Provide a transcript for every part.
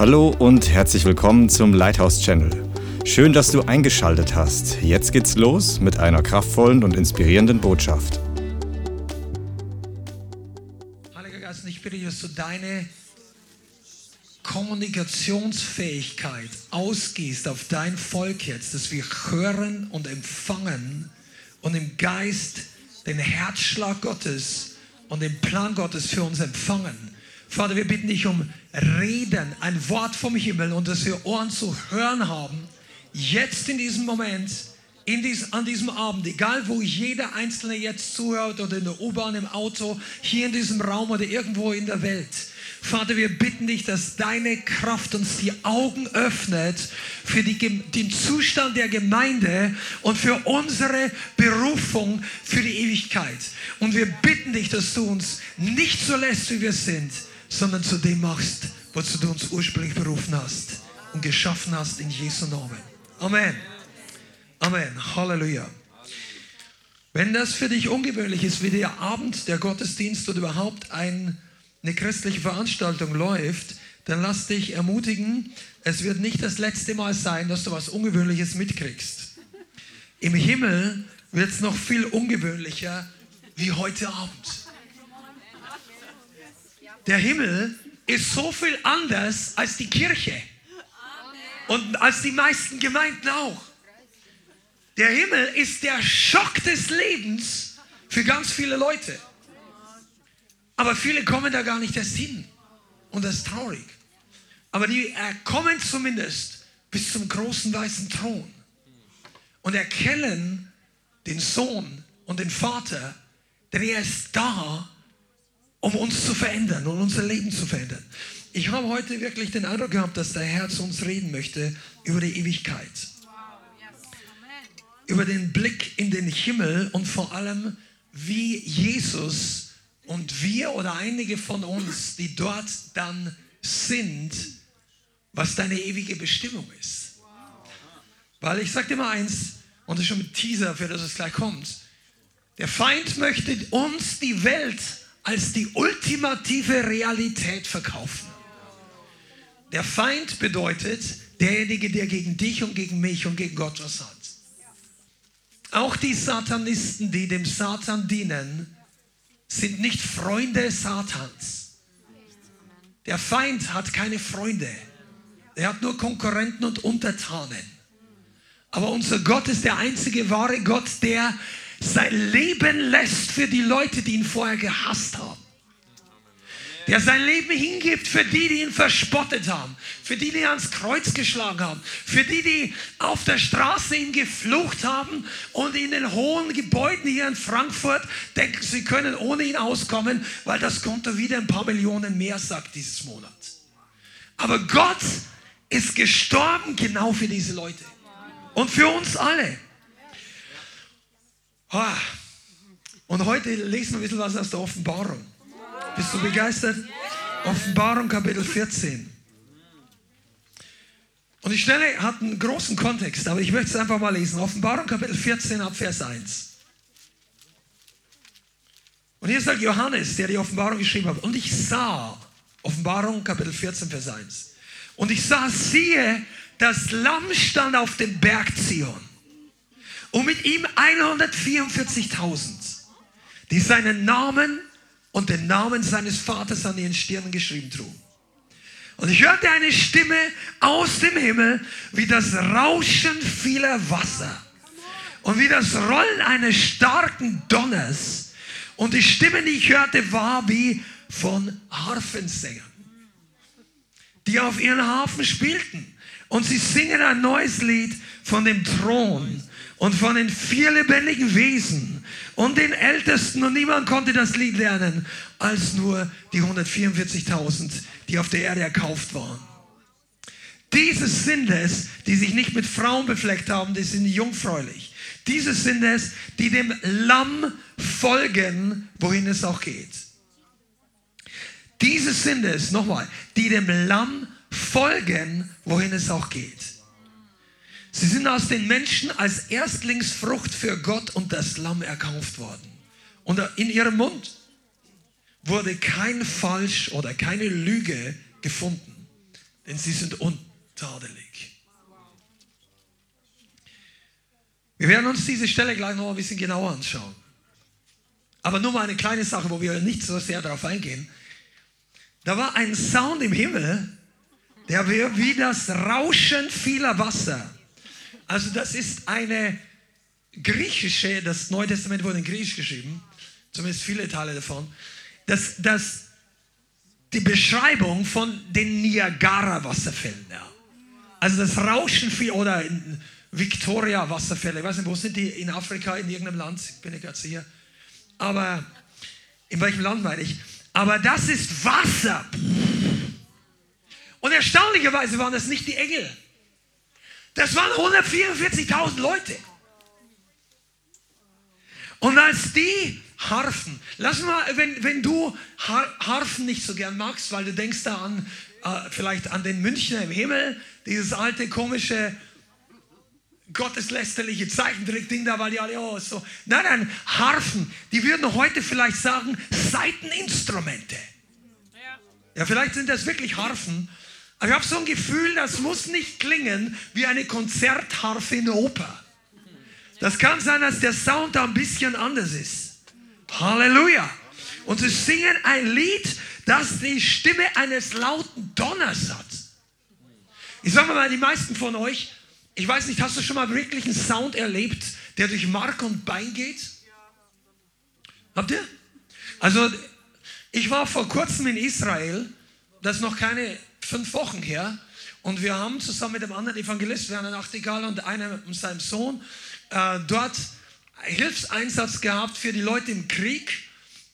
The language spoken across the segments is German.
Hallo und herzlich willkommen zum Lighthouse Channel. Schön, dass du eingeschaltet hast. Jetzt geht's los mit einer kraftvollen und inspirierenden Botschaft. Heiliger Geist, ich bitte, dass du deine Kommunikationsfähigkeit ausgießt auf dein Volk jetzt, dass wir hören und empfangen und im Geist den Herzschlag Gottes und den Plan Gottes für uns empfangen. Vater, wir bitten dich um Reden, ein Wort vom Himmel und dass wir Ohren zu hören haben, jetzt in diesem Moment, in dies, an diesem Abend, egal wo jeder Einzelne jetzt zuhört oder in der U-Bahn, im Auto, hier in diesem Raum oder irgendwo in der Welt. Vater, wir bitten dich, dass deine Kraft uns die Augen öffnet für die, den Zustand der Gemeinde und für unsere Berufung für die Ewigkeit. Und wir bitten dich, dass du uns nicht so lässt, wie wir sind, sondern zu dem machst, wozu du uns ursprünglich berufen hast und geschaffen hast in Jesu Namen. Amen. Amen. Halleluja. Wenn das für dich ungewöhnlich ist, wie der Abend, der Gottesdienst oder überhaupt ein eine christliche Veranstaltung läuft, dann lass dich ermutigen, es wird nicht das letzte Mal sein, dass du was Ungewöhnliches mitkriegst. Im Himmel wird es noch viel ungewöhnlicher wie heute Abend. Der Himmel ist so viel anders als die Kirche und als die meisten Gemeinden auch. Der Himmel ist der Schock des Lebens für ganz viele Leute. Aber viele kommen da gar nicht erst hin. Und das ist traurig. Aber die äh, kommen zumindest bis zum großen weißen Thron und erkennen den Sohn und den Vater, denn er ist da, um uns zu verändern und unser Leben zu verändern. Ich habe heute wirklich den Eindruck gehabt, dass der Herr zu uns reden möchte über die Ewigkeit. Über den Blick in den Himmel und vor allem, wie Jesus und wir oder einige von uns, die dort dann sind, was deine ewige Bestimmung ist. Weil ich sage dir mal eins, und das ist schon mit Teaser, für das es gleich kommt. Der Feind möchte uns die Welt als die ultimative Realität verkaufen. Der Feind bedeutet derjenige, der gegen dich und gegen mich und gegen Gott was hat. Auch die Satanisten, die dem Satan dienen, sind nicht Freunde Satans. Der Feind hat keine Freunde. Er hat nur Konkurrenten und Untertanen. Aber unser Gott ist der einzige wahre Gott, der sein Leben lässt für die Leute, die ihn vorher gehasst haben der sein Leben hingibt für die, die ihn verspottet haben, für die, die ans Kreuz geschlagen haben, für die, die auf der Straße ihn geflucht haben und in den hohen Gebäuden hier in Frankfurt denken, sie können ohne ihn auskommen, weil das Konto wieder ein paar Millionen mehr sagt dieses Monat. Aber Gott ist gestorben genau für diese Leute und für uns alle. Und heute lesen wir ein bisschen was aus der Offenbarung. Bist du begeistert? Offenbarung Kapitel 14. Und die Stelle hat einen großen Kontext, aber ich möchte es einfach mal lesen. Offenbarung Kapitel 14 ab Vers 1. Und hier sagt Johannes, der die Offenbarung geschrieben hat, und ich sah, Offenbarung Kapitel 14, Vers 1. Und ich sah, siehe, das Lamm stand auf dem Berg Zion. Und mit ihm 144.000, die seinen Namen und den Namen seines Vaters an ihren Stirnen geschrieben trugen. Und ich hörte eine Stimme aus dem Himmel wie das Rauschen vieler Wasser und wie das Rollen eines starken Donners. Und die Stimme, die ich hörte, war wie von Harfensängern, die auf ihren Harfen spielten. Und sie singen ein neues Lied von dem Thron und von den vier lebendigen Wesen und den Ältesten. Und niemand konnte das Lied lernen, als nur die 144.000, die auf der Erde erkauft waren. Diese sind es, die sich nicht mit Frauen befleckt haben, die sind jungfräulich. Diese sind es, die dem Lamm folgen, wohin es auch geht. Diese sind es, nochmal, die dem Lamm folgen, wohin es auch geht. Sie sind aus den Menschen als Erstlingsfrucht für Gott und das Lamm erkauft worden. Und in ihrem Mund wurde kein Falsch oder keine Lüge gefunden. denn sie sind untadelig. Wir werden uns diese Stelle gleich noch ein bisschen genauer anschauen. Aber nur mal eine kleine Sache, wo wir nicht so sehr darauf eingehen. Da war ein Sound im Himmel, der wie das Rauschen vieler Wasser. Also das ist eine griechische, das Neue Testament wurde in Griechisch geschrieben, zumindest viele Teile davon, das, das, die Beschreibung von den Niagara-Wasserfällen. Ja. Also das Rauschen viel, oder Victoria-Wasserfälle, ich weiß nicht, wo sind die in Afrika, in irgendeinem Land, ich bin ich gerade sicher. Aber in welchem Land meine ich? Aber das ist Wasser. Und erstaunlicherweise waren das nicht die Engel. Das waren 144.000 Leute. Und als die Harfen, lass mal, wenn, wenn du Harfen nicht so gern magst, weil du denkst da an, äh, vielleicht an den Münchner im Himmel, dieses alte komische gotteslästerliche Zeichentrick-Ding da, weil die alle oh, so. Nein, nein, Harfen, die würden heute vielleicht sagen Seiteninstrumente. Ja, vielleicht sind das wirklich Harfen. Aber ich habe so ein Gefühl, das muss nicht klingen wie eine Konzertharfe in der Oper. Das kann sein, dass der Sound da ein bisschen anders ist. Halleluja. Und sie singen ein Lied, das die Stimme eines lauten Donners hat. Ich sage mal, die meisten von euch, ich weiß nicht, hast du schon mal wirklich einen Sound erlebt, der durch Mark und Bein geht? Habt ihr? Also, ich war vor kurzem in Israel, das noch keine fünf Wochen her, und wir haben zusammen mit dem anderen Evangelist, Werner Nachtigall und einem seinem Sohn, äh, dort Hilfseinsatz gehabt für die Leute im Krieg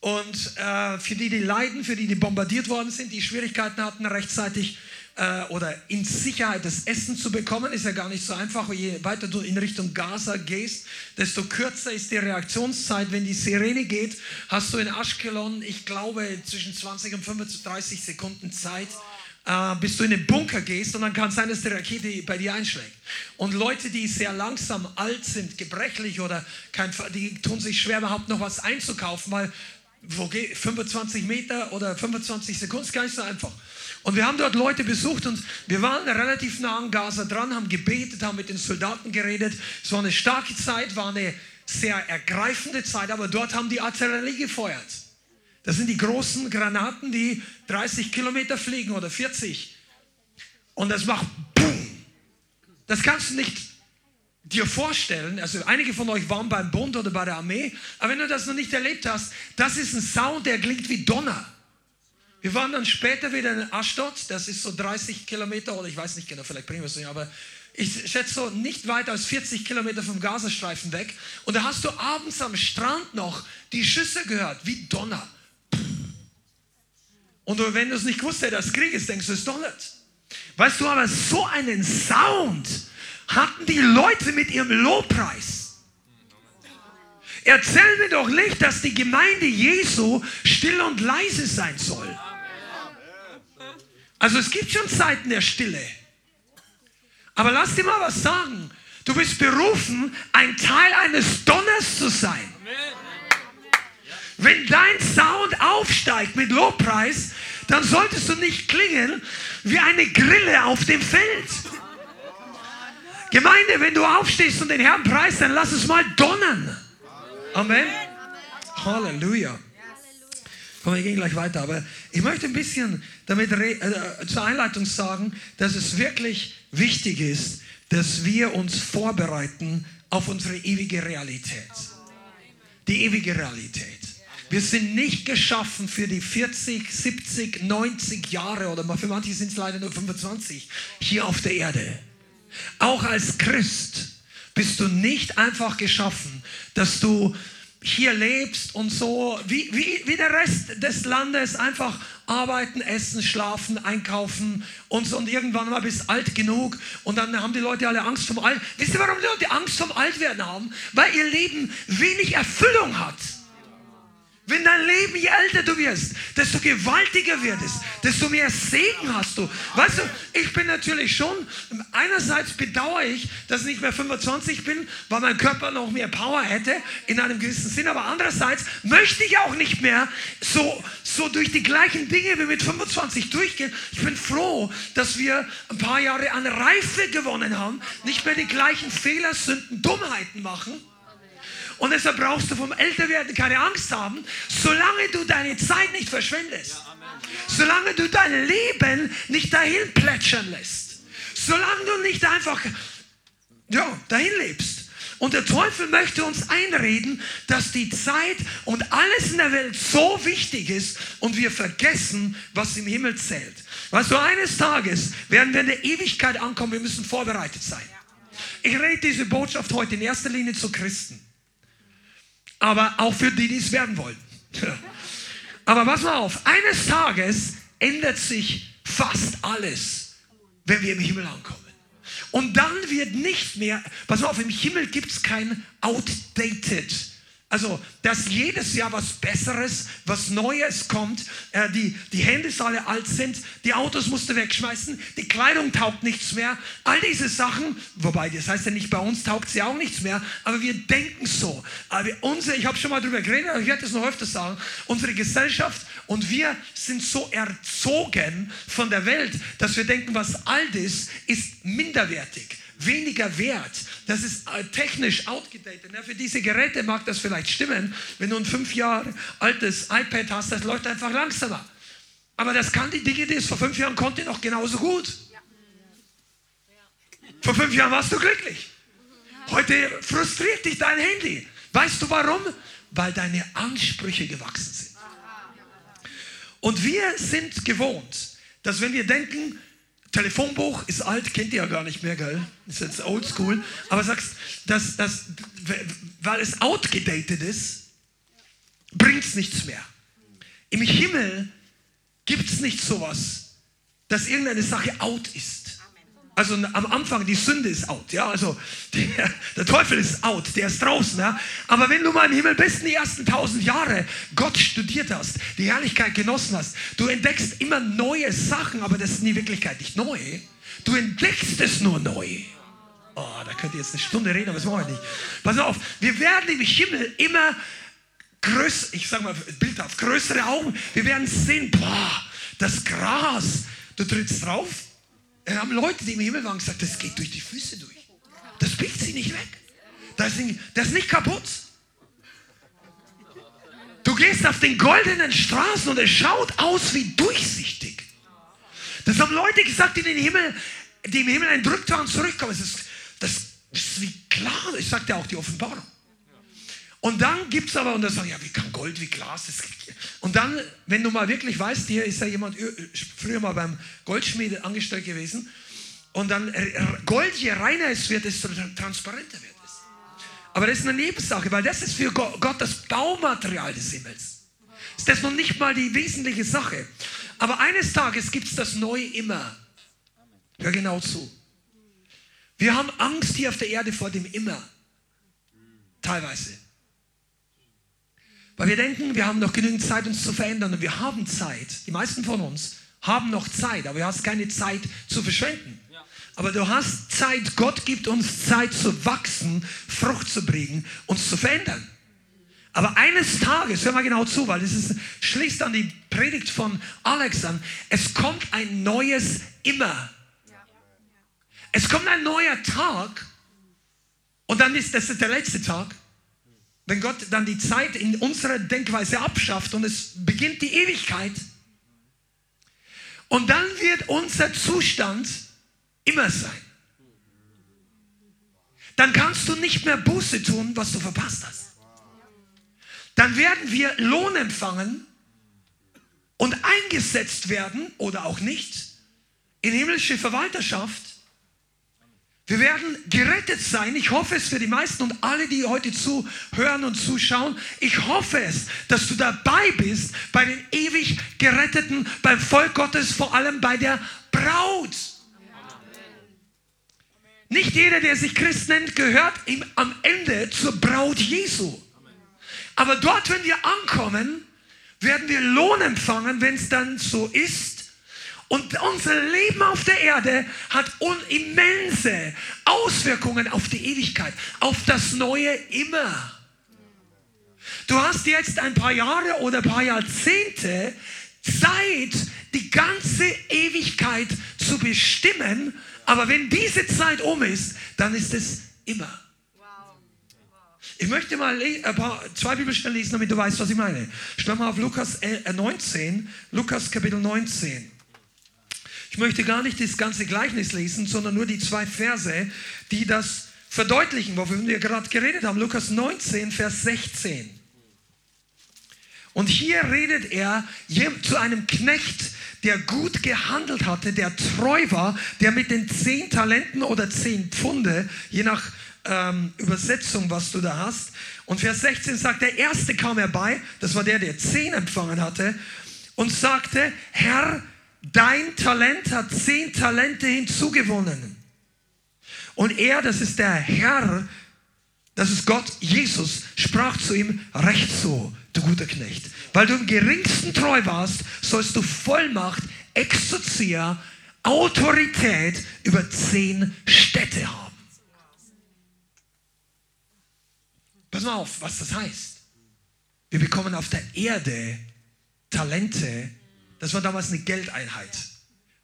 und äh, für die, die leiden, für die, die bombardiert worden sind, die Schwierigkeiten hatten, rechtzeitig äh, oder in Sicherheit das Essen zu bekommen, ist ja gar nicht so einfach. Je weiter du in Richtung Gaza gehst, desto kürzer ist die Reaktionszeit. Wenn die Sirene geht, hast du in Ashkelon, ich glaube, zwischen 20 und 35 Sekunden Zeit äh, bis du in den Bunker gehst und dann kann es sein, dass die Rakete bei dir einschlägt. Und Leute, die sehr langsam alt sind, gebrechlich oder kein, die tun sich schwer, überhaupt noch was einzukaufen, weil wo geht, 25 Meter oder 25 Sekunden ist gar nicht so einfach. Und wir haben dort Leute besucht und wir waren relativ nah an Gaza dran, haben gebetet, haben mit den Soldaten geredet. Es war eine starke Zeit, war eine sehr ergreifende Zeit, aber dort haben die Artillerie gefeuert. Das sind die großen Granaten, die 30 Kilometer fliegen oder 40. Und das macht BOOM. Das kannst du nicht dir vorstellen. Also einige von euch waren beim Bund oder bei der Armee. Aber wenn du das noch nicht erlebt hast, das ist ein Sound, der klingt wie Donner. Wir waren dann später wieder in Ashdod. Das ist so 30 Kilometer oder ich weiß nicht genau, vielleicht bringen wir es nicht, aber ich schätze so nicht weiter als 40 Kilometer vom Gazastreifen weg. Und da hast du abends am Strand noch die Schüsse gehört, wie Donner. Und wenn du es nicht gewusst hättest, Krieg ist, denkst du, es doch nicht. Weißt du, aber so einen Sound hatten die Leute mit ihrem Lobpreis. Erzähl mir doch nicht, dass die Gemeinde Jesu still und leise sein soll. Also es gibt schon Zeiten der Stille. Aber lass dir mal was sagen. Du bist berufen, ein Teil eines Donners zu sein. Wenn dein Sound aufsteigt mit Lobpreis, dann solltest du nicht klingen wie eine Grille auf dem Feld. Gemeinde, wenn du aufstehst und den Herrn preist, dann lass es mal donnern. Amen. Halleluja. Komm, wir gehen gleich weiter, aber ich möchte ein bisschen damit äh, zur Einleitung sagen, dass es wirklich wichtig ist, dass wir uns vorbereiten auf unsere ewige Realität. Die ewige Realität. Wir sind nicht geschaffen für die 40, 70, 90 Jahre oder für manche sind es leider nur 25 hier auf der Erde. Auch als Christ bist du nicht einfach geschaffen, dass du hier lebst und so wie, wie, wie der Rest des Landes einfach arbeiten, essen, schlafen, einkaufen und, so, und irgendwann mal bist alt genug und dann haben die Leute alle Angst vom Alt. Wisst ihr, warum die Leute Angst vom Altwerden haben? Weil ihr Leben wenig Erfüllung hat. Wenn dein Leben, je älter du wirst, desto gewaltiger wird es, desto mehr Segen hast du. Weißt du, ich bin natürlich schon, einerseits bedauere ich, dass ich nicht mehr 25 bin, weil mein Körper noch mehr Power hätte, in einem gewissen Sinn, aber andererseits möchte ich auch nicht mehr so, so durch die gleichen Dinge wie mit 25 durchgehen. Ich bin froh, dass wir ein paar Jahre an Reife gewonnen haben, nicht mehr die gleichen Fehler, Sünden, Dummheiten machen und deshalb brauchst du vom Älterwerden keine Angst haben, solange du deine Zeit nicht verschwendest. Solange du dein Leben nicht dahin plätschern lässt. Solange du nicht einfach ja, dahin lebst. Und der Teufel möchte uns einreden, dass die Zeit und alles in der Welt so wichtig ist und wir vergessen, was im Himmel zählt. Weißt du, eines Tages werden wir in der Ewigkeit ankommen, wir müssen vorbereitet sein. Ich rede diese Botschaft heute in erster Linie zu Christen aber auch für die, die es werden wollen. Aber pass mal auf, eines Tages ändert sich fast alles, wenn wir im Himmel ankommen. Und dann wird nicht mehr, pass mal auf, im Himmel gibt es kein outdated also, dass jedes Jahr was Besseres, was Neues kommt, äh, die, die Hände alle alt sind, die Autos musst du wegschmeißen, die Kleidung taugt nichts mehr, all diese Sachen, wobei das heißt ja nicht, bei uns taugt sie auch nichts mehr, aber wir denken so. Aber unsere, ich habe schon mal darüber geredet, aber ich werde es noch öfter sagen, unsere Gesellschaft und wir sind so erzogen von der Welt, dass wir denken, was alt ist, ist minderwertig weniger wert. Das ist äh, technisch outgedatet. Für diese Geräte mag das vielleicht stimmen. Wenn du ein fünf Jahre altes iPad hast, das läuft einfach langsamer. Aber das kann die es vor fünf Jahren konnte, noch genauso gut. Vor fünf Jahren warst du glücklich. Heute frustriert dich dein Handy. Weißt du warum? Weil deine Ansprüche gewachsen sind. Und wir sind gewohnt, dass wenn wir denken, Telefonbuch ist alt, kennt ihr ja gar nicht mehr, gell? Ist jetzt oldschool. Aber sagst, dass, dass, weil es outgedatet ist, bringt es nichts mehr. Im Himmel gibt es nicht sowas, dass irgendeine Sache out ist. Also am Anfang, die Sünde ist out, ja, also der, der, Teufel ist out, der ist draußen, ja. Aber wenn du mal im Himmel bist, in die ersten tausend Jahre Gott studiert hast, die Herrlichkeit genossen hast, du entdeckst immer neue Sachen, aber das ist in Wirklichkeit nicht neu. Du entdeckst es nur neu. Oh, da könnt ihr jetzt eine Stunde reden, aber das mache ich nicht. Pass auf, wir werden im Himmel immer größer, ich sag mal bildhaft, größere Augen. Wir werden sehen, boah, das Gras, du trittst drauf, wir haben Leute, die im Himmel waren, gesagt, das geht durch die Füße durch. Das biegt sie nicht weg. Das ist, das ist nicht kaputt. Du gehst auf den goldenen Straßen und es schaut aus wie durchsichtig. Das haben Leute gesagt, die den Himmel, die im Himmel einen Drücktag zurückkommen. Das ist, das ist wie klar, ich sagte auch die Offenbarung. Und dann gibt es aber, und das sagen, ja, wie kann Gold, wie Glas, das Und dann, wenn du mal wirklich weißt, hier ist ja jemand früher mal beim Goldschmied angestellt gewesen, und dann Gold, je reiner es wird, desto transparenter wird es. Aber das ist eine Nebensache, weil das ist für Gott das Baumaterial des Himmels. Ist das noch nicht mal die wesentliche Sache. Aber eines Tages gibt es das Neue immer. Hör genau zu. Wir haben Angst hier auf der Erde vor dem Immer. Teilweise. Weil wir denken, wir haben noch genügend Zeit, uns zu verändern. Und wir haben Zeit. Die meisten von uns haben noch Zeit, aber du hast keine Zeit zu verschwenden. Aber du hast Zeit, Gott gibt uns Zeit zu wachsen, Frucht zu bringen, uns zu verändern. Aber eines Tages, hör mal genau zu, weil ist, schließt an die Predigt von Alex an, es kommt ein neues Immer. Es kommt ein neuer Tag und dann ist das der letzte Tag wenn Gott dann die Zeit in unserer Denkweise abschafft und es beginnt die Ewigkeit, und dann wird unser Zustand immer sein. Dann kannst du nicht mehr Buße tun, was du verpasst hast. Dann werden wir Lohn empfangen und eingesetzt werden oder auch nicht in himmlische Verwalterschaft wir werden gerettet sein. Ich hoffe es für die meisten und alle, die heute zuhören und zuschauen. Ich hoffe es, dass du dabei bist bei den ewig Geretteten, beim Volk Gottes, vor allem bei der Braut. Nicht jeder, der sich Christ nennt, gehört ihm am Ende zur Braut Jesu. Aber dort, wenn wir ankommen, werden wir Lohn empfangen, wenn es dann so ist. Und unser Leben auf der Erde hat immense Auswirkungen auf die Ewigkeit, auf das Neue immer. Du hast jetzt ein paar Jahre oder ein paar Jahrzehnte Zeit, die ganze Ewigkeit zu bestimmen. Aber wenn diese Zeit um ist, dann ist es immer. Ich möchte mal ein paar, zwei Bibelstellen lesen, damit du weißt, was ich meine. Schau mal auf Lukas 19, Lukas Kapitel 19. Ich möchte gar nicht das ganze Gleichnis lesen, sondern nur die zwei Verse, die das verdeutlichen, wovon wir gerade geredet haben. Lukas 19, Vers 16. Und hier redet er zu einem Knecht, der gut gehandelt hatte, der treu war, der mit den zehn Talenten oder zehn Pfunde, je nach ähm, Übersetzung, was du da hast. Und Vers 16 sagt, der erste kam herbei, das war der, der zehn empfangen hatte, und sagte, Herr, dein Talent hat zehn Talente hinzugewonnen. Und er, das ist der Herr, das ist Gott, Jesus, sprach zu ihm, recht so, du guter Knecht. Weil du im geringsten treu warst, sollst du Vollmacht, Exozia, Autorität über zehn Städte haben. Pass mal auf, was das heißt. Wir bekommen auf der Erde Talente. Das war damals eine Geldeinheit.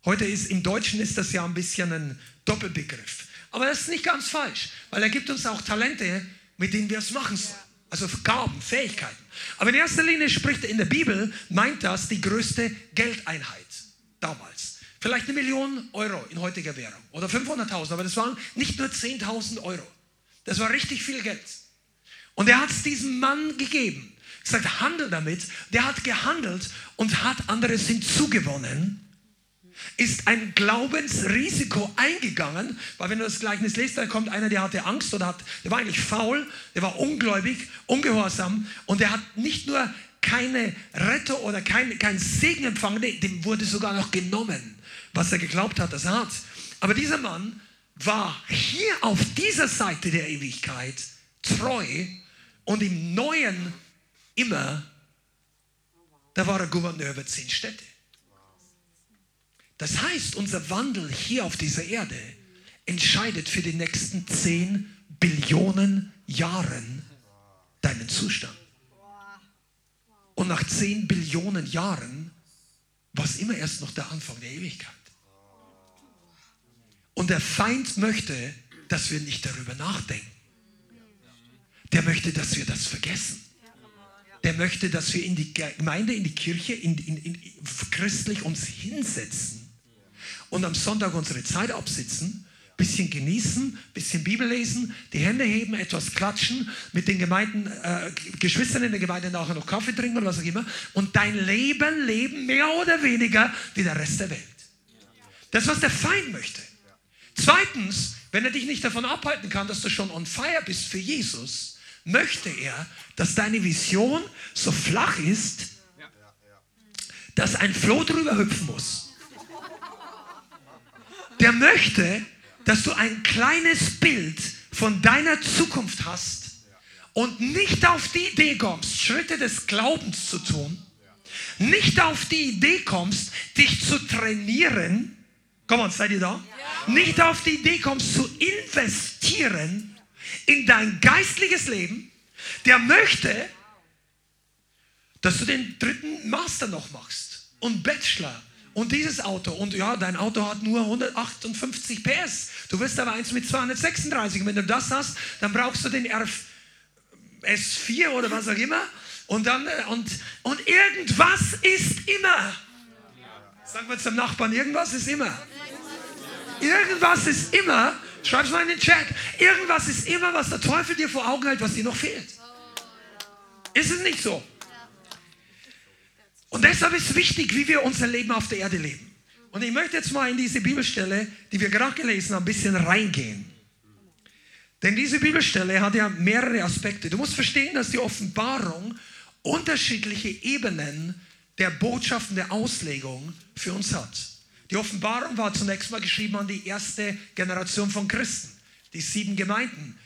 Heute ist im Deutschen ist das ja ein bisschen ein Doppelbegriff. Aber das ist nicht ganz falsch, weil er gibt uns auch Talente, mit denen wir es machen sollen. Also Gaben, Fähigkeiten. Aber in erster Linie spricht er in der Bibel, meint das die größte Geldeinheit damals. Vielleicht eine Million Euro in heutiger Währung oder 500.000, aber das waren nicht nur 10.000 Euro. Das war richtig viel Geld. Und er hat es diesem Mann gegeben. Gesagt, handel damit. Der hat gehandelt und hat anderes hinzugewonnen ist ein Glaubensrisiko eingegangen, weil wenn du das Gleichnis liest, dann kommt einer, der hatte Angst oder hat, der war eigentlich faul, der war ungläubig, ungehorsam und der hat nicht nur keine Rettung oder kein, kein Segen empfangen, dem wurde sogar noch genommen, was er geglaubt hat, dass er hat. Aber dieser Mann war hier auf dieser Seite der Ewigkeit treu und im Neuen immer, da war er Gouverneur über zehn Städte. Das heißt, unser Wandel hier auf dieser Erde entscheidet für die nächsten 10 Billionen Jahren deinen Zustand. Und nach 10 Billionen Jahren war es immer erst noch der Anfang der Ewigkeit. Und der Feind möchte, dass wir nicht darüber nachdenken. Der möchte, dass wir das vergessen. Der möchte, dass wir in die Gemeinde, in die Kirche, in, in, in christlich uns hinsetzen und am Sonntag unsere Zeit absitzen, bisschen genießen, bisschen Bibel lesen, die Hände heben, etwas klatschen, mit den Gemeinden, äh, Geschwistern in der Gemeinde nachher noch Kaffee trinken oder was auch immer und dein Leben leben mehr oder weniger wie der Rest der Welt. Das, was der Feind möchte. Zweitens, wenn er dich nicht davon abhalten kann, dass du schon on fire bist für Jesus, möchte er, dass deine Vision so flach ist, dass ein Floh drüber hüpfen muss der möchte, dass du ein kleines Bild von deiner Zukunft hast und nicht auf die Idee kommst, Schritte des Glaubens zu tun, nicht auf die Idee kommst, dich zu trainieren, komm on, seid ihr da? Nicht auf die Idee kommst, zu investieren in dein geistliches Leben, der möchte, dass du den dritten Master noch machst und Bachelor und dieses Auto. Und ja, dein Auto hat nur 158 PS. Du wirst aber eins mit 236. Und wenn du das hast, dann brauchst du den RF S4 oder was auch immer. Und dann, äh, und, und irgendwas ist immer. Sagen wir zum Nachbarn, irgendwas ist immer. Irgendwas ist immer. Schreib es mal in den Chat. Irgendwas ist immer, was der Teufel dir vor Augen hält, was dir noch fehlt. Ist es nicht so? Und deshalb ist wichtig, wie wir unser Leben auf der Erde leben. Und ich möchte jetzt mal in diese Bibelstelle, die wir gerade gelesen haben, ein bisschen reingehen. Denn diese Bibelstelle hat ja mehrere Aspekte. Du musst verstehen, dass die Offenbarung unterschiedliche Ebenen der Botschaften der Auslegung für uns hat. Die Offenbarung war zunächst mal geschrieben an die erste Generation von Christen, die sieben Gemeinden,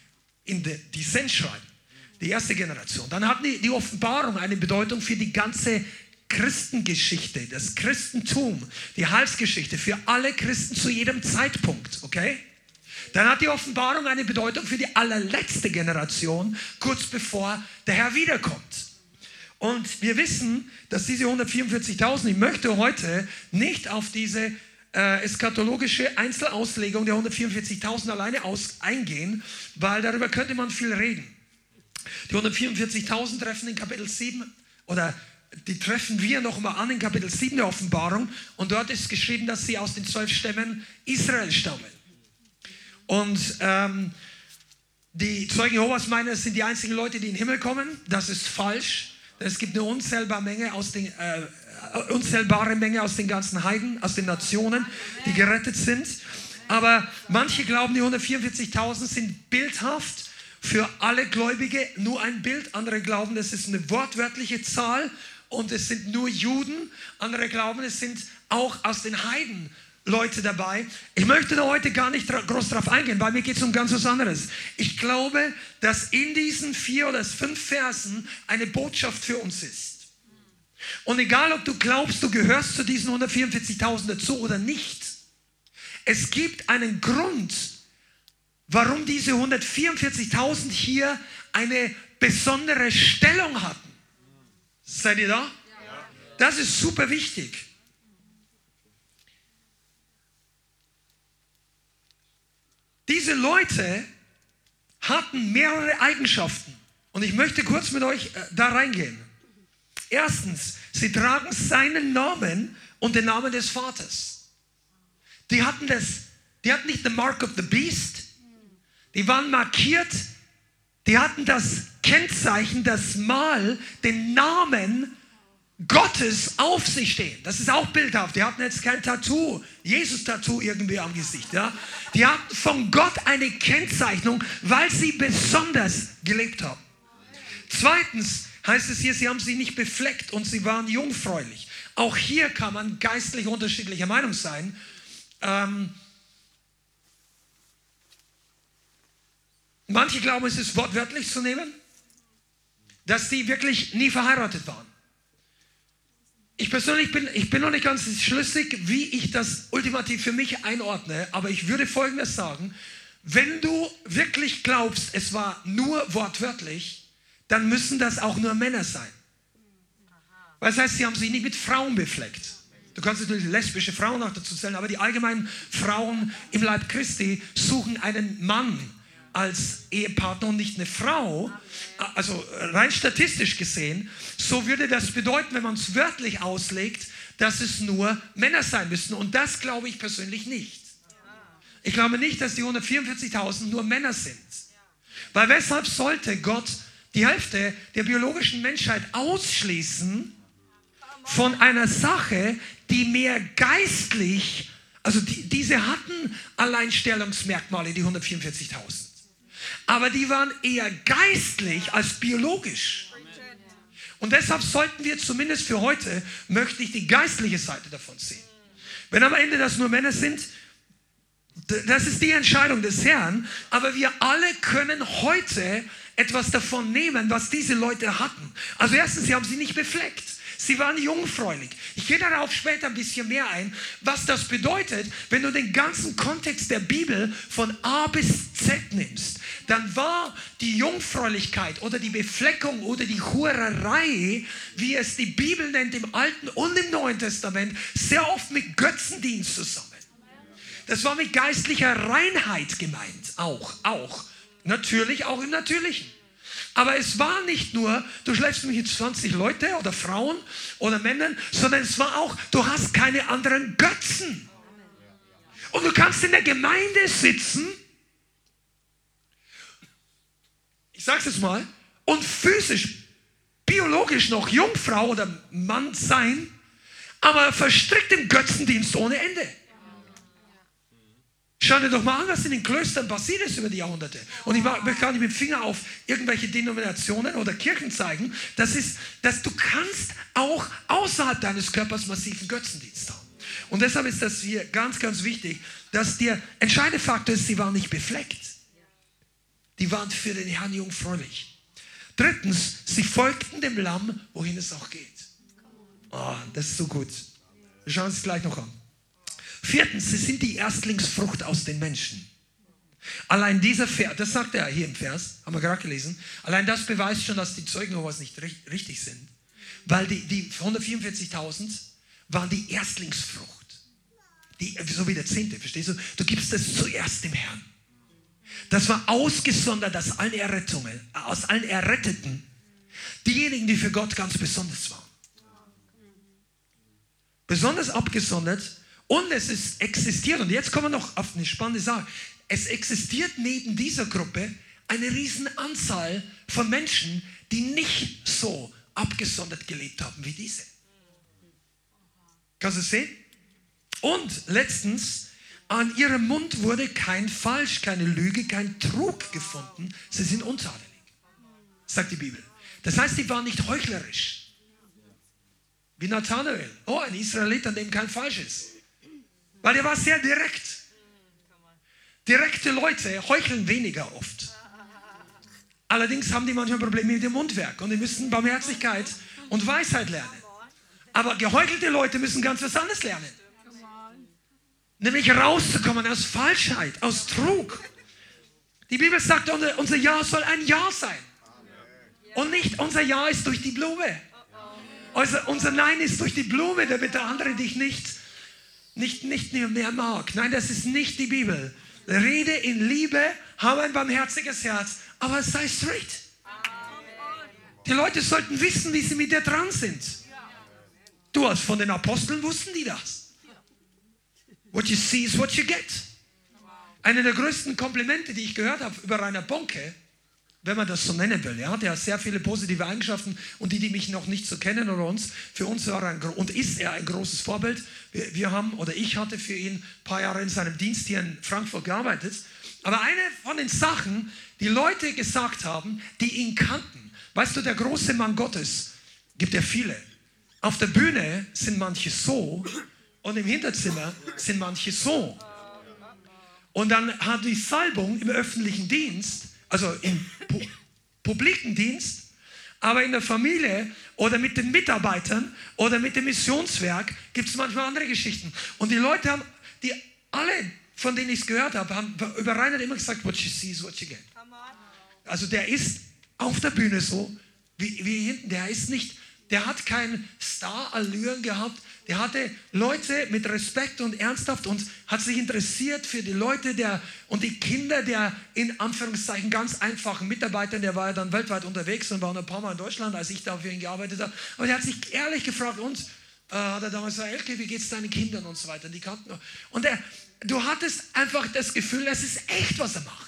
in die Sendschreiben. Die erste Generation. Dann hatten die, die Offenbarung eine Bedeutung für die ganze Christengeschichte, das Christentum, die Heilsgeschichte für alle Christen zu jedem Zeitpunkt, okay? Dann hat die Offenbarung eine Bedeutung für die allerletzte Generation, kurz bevor der Herr wiederkommt. Und wir wissen, dass diese 144.000, ich möchte heute nicht auf diese äh, eskatologische Einzelauslegung der 144.000 alleine aus, eingehen, weil darüber könnte man viel reden. Die 144.000 treffen in Kapitel 7 oder die treffen wir noch mal an in Kapitel 7 der Offenbarung und dort ist geschrieben, dass sie aus den zwölf Stämmen Israel stammen. Und ähm, die Zeugen Jehovas meinen, es sind die einzigen Leute, die in den Himmel kommen. Das ist falsch. Es gibt eine unzählbare Menge aus den, äh, unzählbare Menge aus den ganzen Heiden, aus den Nationen, die gerettet sind. Aber manche glauben, die 144.000 sind bildhaft für alle Gläubige nur ein Bild. Andere glauben, es ist eine wortwörtliche Zahl und es sind nur Juden. Andere glauben, es sind auch aus den Heiden Leute dabei. Ich möchte da heute gar nicht groß drauf eingehen, weil mir geht es um ganz was anderes. Ich glaube, dass in diesen vier oder fünf Versen eine Botschaft für uns ist. Und egal, ob du glaubst, du gehörst zu diesen 144.000 dazu oder nicht, es gibt einen Grund, warum diese 144.000 hier eine besondere Stellung hatten. Seid ihr da? Das ist super wichtig. Diese Leute hatten mehrere Eigenschaften. Und ich möchte kurz mit euch äh, da reingehen. Erstens, sie tragen seinen Namen und den Namen des Vaters. Die hatten das, die hatten nicht the mark of the beast. Die waren markiert. Die hatten das Kennzeichen, das Mal, den Namen Gottes auf sich stehen. Das ist auch bildhaft. Die hatten jetzt kein Tattoo, Jesus-Tattoo irgendwie am Gesicht. Ja? Die hatten von Gott eine Kennzeichnung, weil sie besonders gelebt haben. Zweitens heißt es hier, sie haben sich nicht befleckt und sie waren jungfräulich. Auch hier kann man geistlich unterschiedlicher Meinung sein. Ähm, manche glauben, es ist wortwörtlich zu nehmen, dass sie wirklich nie verheiratet waren. Ich persönlich bin, ich bin noch nicht ganz schlüssig, wie ich das ultimativ für mich einordne, aber ich würde Folgendes sagen. Wenn du wirklich glaubst, es war nur wortwörtlich, dann müssen das auch nur Männer sein. Was heißt, sie haben sich nicht mit Frauen befleckt. Du kannst natürlich lesbische Frauen auch dazu zählen, aber die allgemeinen Frauen im Leib Christi suchen einen Mann als Ehepartner und nicht eine Frau, also rein statistisch gesehen, so würde das bedeuten, wenn man es wörtlich auslegt, dass es nur Männer sein müssten. Und das glaube ich persönlich nicht. Ich glaube nicht, dass die 144.000 nur Männer sind. Weil weshalb sollte Gott die Hälfte der biologischen Menschheit ausschließen von einer Sache, die mehr geistlich, also die, diese hatten Alleinstellungsmerkmale, die 144.000 aber die waren eher geistlich als biologisch. Und deshalb sollten wir zumindest für heute, möchte ich die geistliche Seite davon sehen. Wenn am Ende das nur Männer sind, das ist die Entscheidung des Herrn, aber wir alle können heute etwas davon nehmen, was diese Leute hatten. Also erstens, sie haben sie nicht befleckt. Sie waren jungfräulich. Ich gehe darauf später ein bisschen mehr ein, was das bedeutet, wenn du den ganzen Kontext der Bibel von A bis Z nimmst. Dann war die Jungfräulichkeit oder die Befleckung oder die Hurerei, wie es die Bibel nennt im Alten und im Neuen Testament, sehr oft mit Götzendienst zusammen. Das war mit geistlicher Reinheit gemeint, auch, auch. Natürlich auch im Natürlichen. Aber es war nicht nur, du schläfst mit 20 Leute oder Frauen oder Männern, sondern es war auch, du hast keine anderen Götzen. Und du kannst in der Gemeinde sitzen, ich sag's jetzt mal, und physisch, biologisch noch Jungfrau oder Mann sein, aber verstrickt im Götzendienst ohne Ende. Schau dir doch mal an, was in den Klöstern passiert ist über die Jahrhunderte. Und ich möchte gar nicht mit dem Finger auf irgendwelche Denominationen oder Kirchen zeigen. Das ist, dass du kannst auch außerhalb deines Körpers massiven Götzendienst haben. Und deshalb ist das hier ganz, ganz wichtig, dass der entscheidende Faktor ist, sie waren nicht befleckt. Die waren für den Herrn jungfräulich. Drittens, sie folgten dem Lamm, wohin es auch geht. Oh, das ist so gut. Wir schauen uns gleich noch an. Viertens, sie sind die Erstlingsfrucht aus den Menschen. Allein dieser Vers, das sagt er hier im Vers, haben wir gerade gelesen, allein das beweist schon, dass die Zeugen Jehovas nicht richtig sind. Weil die, die 144.000 waren die Erstlingsfrucht. Die, so wie der Zehnte, verstehst du? Du gibst es zuerst dem Herrn. Das war ausgesondert aus allen Errettungen, aus allen Erretteten. Diejenigen, die für Gott ganz besonders waren. Besonders abgesondert. Und es ist existiert, und jetzt kommen wir noch auf eine spannende Sache. Es existiert neben dieser Gruppe eine riesen Anzahl von Menschen, die nicht so abgesondert gelebt haben wie diese. Kannst du es sehen? Und letztens, an ihrem Mund wurde kein Falsch, keine Lüge, kein Trug gefunden. Sie sind untadelig, sagt die Bibel. Das heißt, die waren nicht heuchlerisch. Wie Nathanael. Oh, ein Israelit, an dem kein Falsch ist. Weil der war sehr direkt. Direkte Leute heucheln weniger oft. Allerdings haben die manchmal Probleme mit dem Mundwerk und die müssen Barmherzigkeit und Weisheit lernen. Aber geheuchelte Leute müssen ganz was anderes lernen. Nämlich rauszukommen aus Falschheit, aus Trug. Die Bibel sagt, unser Ja soll ein Ja sein. Und nicht unser Ja ist durch die Blume. Also unser Nein ist durch die Blume, damit der andere dich nicht, nicht, nicht mehr mag. Nein, das ist nicht die Bibel. Rede in Liebe, habe ein barmherziges Herz, aber sei straight. Die Leute sollten wissen, wie sie mit dir dran sind. Du hast von den Aposteln wussten die das. What you see is what you get. Eine der größten Komplimente, die ich gehört habe über Rainer Bonke, wenn man das so nennen will. Er hat ja sehr viele positive Eigenschaften und die, die mich noch nicht so kennen oder uns, für uns war er ein, und ist er ein großes Vorbild. Wir, wir haben, oder ich hatte für ihn ein paar Jahre in seinem Dienst hier in Frankfurt gearbeitet. Aber eine von den Sachen, die Leute gesagt haben, die ihn kannten, weißt du, der große Mann Gottes, gibt ja viele. Auf der Bühne sind manche so und im Hinterzimmer sind manche so. Und dann hat die Salbung im öffentlichen Dienst, also im pu publiken Dienst, aber in der Familie oder mit den Mitarbeitern oder mit dem Missionswerk gibt es manchmal andere Geschichten. Und die Leute haben, die alle, von denen ich es gehört habe, haben über Reinhard immer gesagt, what you see is what you get. Also der ist auf der Bühne so, wie, wie hinten, der ist nicht, der hat kein Star-Allüren gehabt, der hatte Leute mit Respekt und ernsthaft und hat sich interessiert für die Leute der, und die Kinder der in Anführungszeichen ganz einfachen Mitarbeiter. Der war ja dann weltweit unterwegs und war noch ein paar Mal in Deutschland, als ich da für ihn gearbeitet habe. Aber der hat sich ehrlich gefragt, und äh, hat er damals gesagt, Elke, wie geht es deinen Kindern und so weiter. Und die kannten Und er, du hattest einfach das Gefühl, es ist echt, was er macht.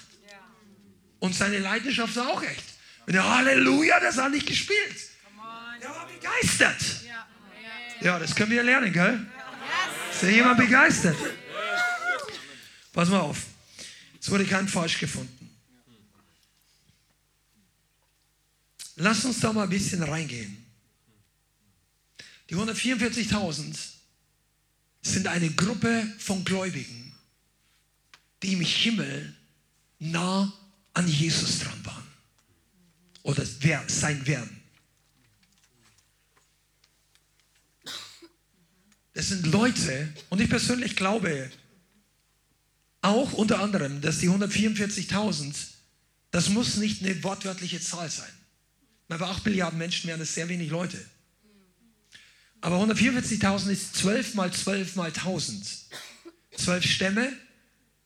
Und seine Leidenschaft war auch echt. Und der Halleluja, das hat nicht gespielt. Er war begeistert. Ja, das können wir lernen, gell? Ist ja jemand begeistert? Pass mal auf. Es wurde kein Falsch gefunden. Lass uns da mal ein bisschen reingehen. Die 144.000 sind eine Gruppe von Gläubigen, die im Himmel nah an Jesus dran waren. Oder sein werden. Es sind Leute, und ich persönlich glaube auch unter anderem, dass die 144.000, das muss nicht eine wortwörtliche Zahl sein. Bei 8 Milliarden Menschen wären das sehr wenig Leute. Aber 144.000 ist 12 mal 12 mal 1000. 12 Stämme,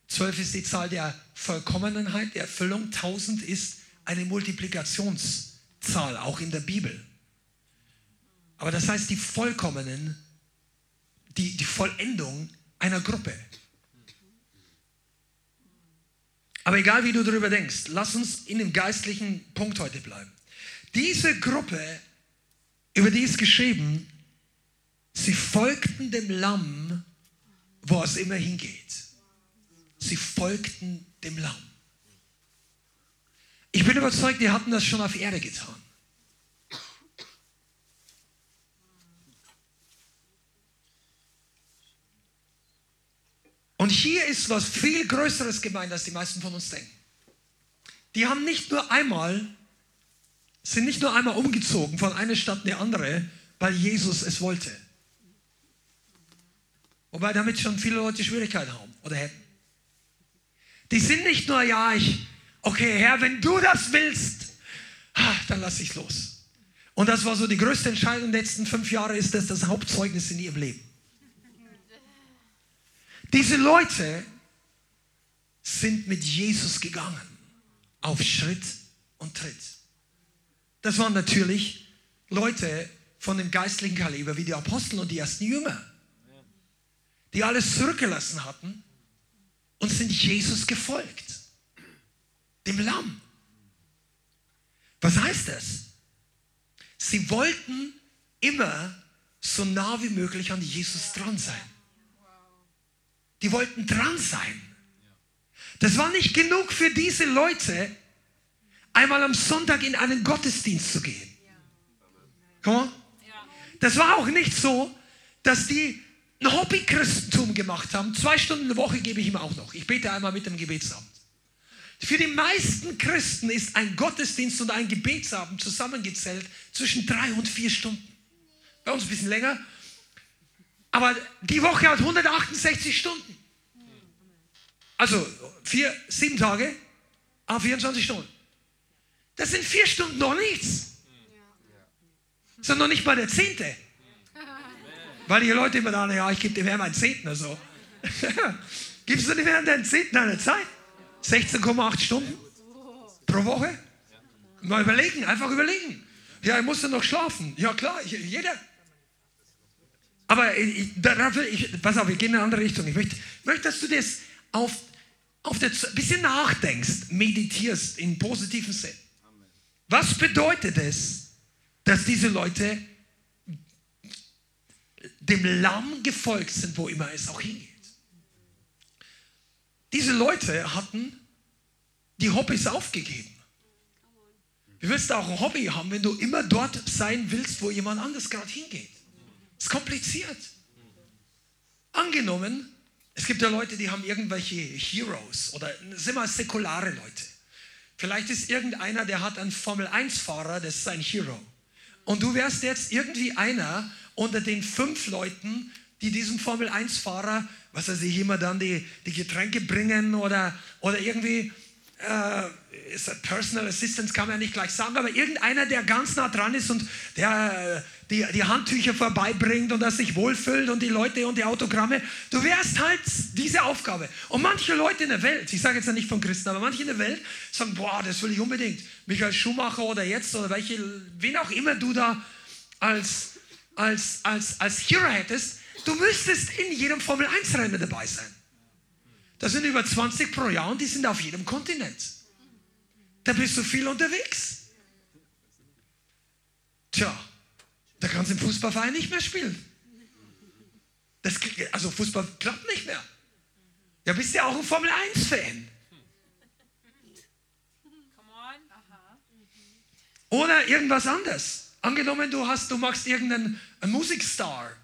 12 ist die Zahl der Vollkommenheit, der Erfüllung, 1000 ist eine Multiplikationszahl, auch in der Bibel. Aber das heißt, die Vollkommenen die, die Vollendung einer Gruppe. Aber egal wie du darüber denkst, lass uns in dem geistlichen Punkt heute bleiben. Diese Gruppe, über die ist geschrieben, sie folgten dem Lamm, wo es immer hingeht. Sie folgten dem Lamm. Ich bin überzeugt, die hatten das schon auf Erde getan. Und hier ist was viel Größeres gemeint, als die meisten von uns denken. Die haben nicht nur einmal sind nicht nur einmal umgezogen von einer Stadt in die andere, weil Jesus es wollte. Wobei damit schon viele Leute Schwierigkeiten haben oder hätten. Die sind nicht nur, ja, ich, okay, Herr, wenn du das willst, dann lass ich los. Und das war so die größte Entscheidung der letzten fünf Jahre, ist das das Hauptzeugnis in ihrem Leben. Diese Leute sind mit Jesus gegangen, auf Schritt und Tritt. Das waren natürlich Leute von dem geistlichen Kaliber wie die Apostel und die ersten Jünger, die alles zurückgelassen hatten und sind Jesus gefolgt, dem Lamm. Was heißt das? Sie wollten immer so nah wie möglich an Jesus dran sein. Die wollten dran sein. Das war nicht genug für diese Leute, einmal am Sonntag in einen Gottesdienst zu gehen. Komm. Das war auch nicht so, dass die ein Hobby-Christentum gemacht haben. Zwei Stunden eine Woche gebe ich ihm auch noch. Ich bete einmal mit dem Gebetsabend. Für die meisten Christen ist ein Gottesdienst und ein Gebetsabend zusammengezählt zwischen drei und vier Stunden. Bei uns ein bisschen länger. Aber die Woche hat 168 Stunden. Also vier, sieben Tage, aber 24 Stunden. Das sind vier Stunden noch nichts. Sondern nicht mal der Zehnte. Weil die Leute immer sagen, ja, ich gebe dem Herrn meinen Zehnten oder so. Gibst du dem Herrn deinen Zehnten eine Zeit? 16,8 Stunden pro Woche? Mal überlegen, einfach überlegen. Ja, ich musste noch schlafen. Ja, klar, jeder. Aber ich, dafür, ich, pass auf, wir gehen in eine andere Richtung. Ich möchte, möchte dass du das auf, auf der, ein bisschen nachdenkst, meditierst in positiven Sinn. Was bedeutet es, dass diese Leute dem Lamm gefolgt sind, wo immer es auch hingeht? Diese Leute hatten die Hobbys aufgegeben. Wie willst du auch ein Hobby haben, wenn du immer dort sein willst, wo jemand anders gerade hingeht? Ist kompliziert. Angenommen, es gibt ja Leute, die haben irgendwelche Heroes oder sind mal säkulare Leute. Vielleicht ist irgendeiner, der hat einen Formel-1-Fahrer, das ist sein Hero. Und du wärst jetzt irgendwie einer unter den fünf Leuten, die diesem Formel-1-Fahrer, was weiß ich, immer dann die, die Getränke bringen oder, oder irgendwie äh, Personal Assistance, kann man ja nicht gleich sagen, aber irgendeiner, der ganz nah dran ist und der äh, die, die Handtücher vorbeibringt und das sich wohlfühlt und die Leute und die Autogramme. Du wärst halt diese Aufgabe. Und manche Leute in der Welt, ich sage jetzt ja nicht von Christen, aber manche in der Welt sagen, boah, das will ich unbedingt. Michael Schumacher oder jetzt oder welche, wen auch immer du da als, als, als, als Hero hättest, du müsstest in jedem Formel 1 Rennen dabei sein. Das sind über 20 pro Jahr und die sind auf jedem Kontinent. Da bist du viel unterwegs. Tja, da kannst du im Fußballverein nicht mehr spielen. Das, also Fußball klappt nicht mehr. Ja, bist ja auch ein Formel 1-Fan. Oder irgendwas anderes. Angenommen, du hast, du machst irgendeinen Musikstar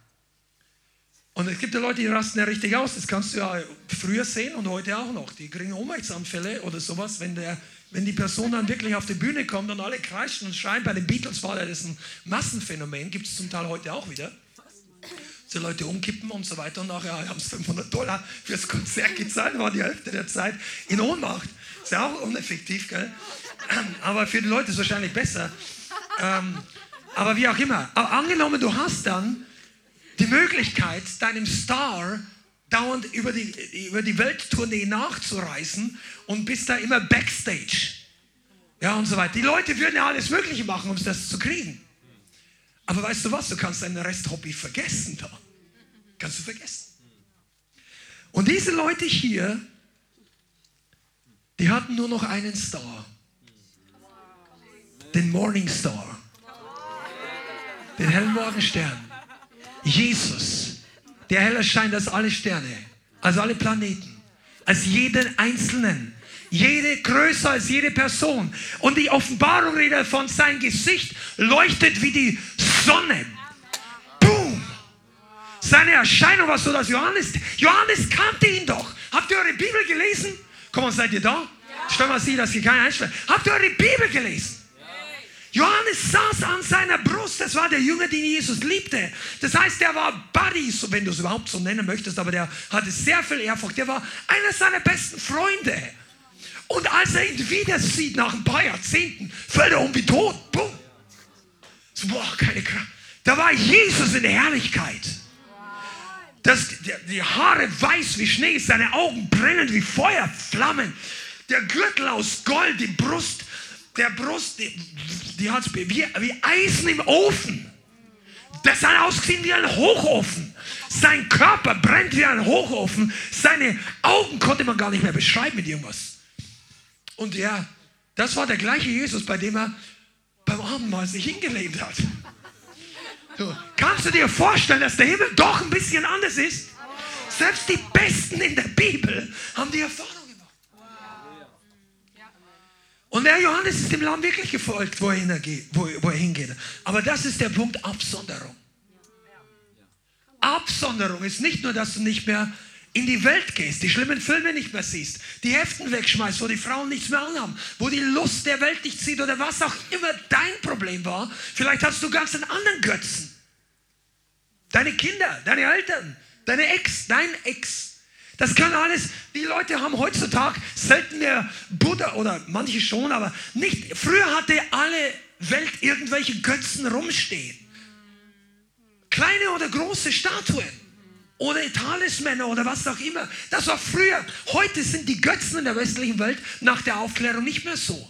und es gibt ja Leute, die rasten ja richtig aus. Das kannst du ja früher sehen und heute auch noch. Die kriegen Ohnmachtsanfälle oder sowas, wenn, der, wenn die Person dann wirklich auf die Bühne kommt und alle kreischen und schreien. Bei den Beatles war das ein Massenphänomen, gibt es zum Teil heute auch wieder. So Leute umkippen und so weiter und nachher haben es 500 Dollar fürs Konzert gezahlt, war die Hälfte der Zeit in Ohnmacht. Ist ja auch uneffektiv, gell? Aber für die Leute ist wahrscheinlich besser. Ähm, aber wie auch immer. Aber angenommen, du hast dann die Möglichkeit, deinem Star dauernd über die, über die Welttournee nachzureisen und bist da immer Backstage. Ja, und so weiter. Die Leute würden ja alles Mögliche machen, um das zu kriegen. Aber weißt du was? Du kannst dein Resthobby vergessen da. Kannst du vergessen. Und diese Leute hier, die hatten nur noch einen Star. Den Morning Star. Den hellen Morgenstern. Jesus, der heller scheint als alle Sterne, als alle Planeten, als jeden Einzelnen, jede größer als jede Person. Und die Offenbarung redet von sein Gesicht leuchtet wie die Sonne. Boom! Seine Erscheinung war so, dass Johannes, Johannes kannte ihn doch. Habt ihr eure Bibel gelesen? Komm seid ihr da? Stell mal sie, dass ihr keinen einschlägt. Habt ihr eure Bibel gelesen? Johannes saß an seiner Brust, das war der Jünger, den Jesus liebte. Das heißt, der war Buddies, wenn du es überhaupt so nennen möchtest, aber der hatte sehr viel Ehrfurcht. Der war einer seiner besten Freunde. Und als er ihn wieder sieht, nach ein paar Jahrzehnten, fällt er um wie tot. Boom. So, boah, keine Kraft. Da war Jesus in der Herrlichkeit. Das, die Haare weiß wie Schnee, seine Augen brennend wie Feuerflammen. Der Gürtel aus Gold, die Brust der Brust, die, die hat wie, wie Eisen im Ofen. Das hat ausgesehen wie ein Hochofen. Sein Körper brennt wie ein Hochofen. Seine Augen konnte man gar nicht mehr beschreiben mit irgendwas. Und ja, das war der gleiche Jesus, bei dem er beim Abendmahl sich hingelehnt hat. So, kannst du dir vorstellen, dass der Himmel doch ein bisschen anders ist? Selbst die Besten in der Bibel haben die Erfahrung und der Johannes ist dem Lamm wirklich gefolgt, wo er, hingeht, wo, er hingeht. Aber das ist der Punkt Absonderung. Absonderung ist nicht nur, dass du nicht mehr in die Welt gehst, die schlimmen Filme nicht mehr siehst, die Heften wegschmeißt, wo die Frauen nichts mehr anhaben, wo die Lust der Welt dich zieht oder was auch immer dein Problem war. Vielleicht hast du ganz einen anderen Götzen. Deine Kinder, deine Eltern, deine Ex, dein Ex. Das kann alles, die Leute haben heutzutage selten mehr Buddha oder manche schon, aber nicht. Früher hatte alle Welt irgendwelche Götzen rumstehen. Kleine oder große Statuen oder Talismänner oder was auch immer. Das war früher. Heute sind die Götzen in der westlichen Welt nach der Aufklärung nicht mehr so.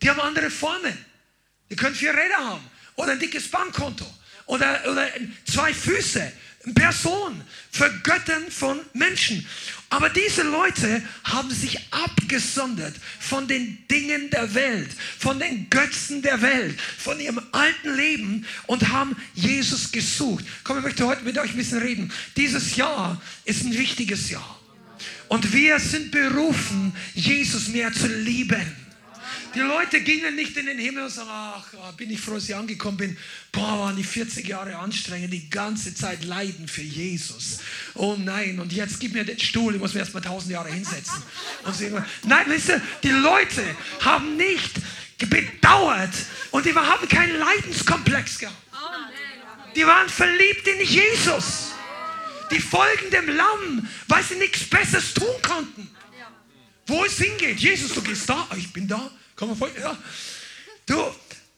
Die haben andere Formen. Die können vier Räder haben oder ein dickes Bankkonto oder, oder zwei Füße Person, vergöttern von Menschen. Aber diese Leute haben sich abgesondert von den Dingen der Welt, von den Götzen der Welt, von ihrem alten Leben und haben Jesus gesucht. Komm, ich möchte heute mit euch ein bisschen reden. Dieses Jahr ist ein wichtiges Jahr. Und wir sind berufen, Jesus mehr zu lieben. Die Leute gingen nicht in den Himmel und sagen, ach, ah, bin ich froh, dass ich angekommen bin. Boah, waren die 40 Jahre anstrengend, die ganze Zeit leiden für Jesus. Oh nein, und jetzt gib mir den Stuhl, ich muss mir erst mal tausend Jahre hinsetzen. Und sie, nein, wisst ihr, die Leute haben nicht bedauert und die haben keinen Leidenskomplex gehabt. Die waren verliebt in Jesus. Die folgen dem Lamm, weil sie nichts Besseres tun konnten. Wo es hingeht. Jesus, du gehst da, ich bin da. Komm vor. Ja. Du,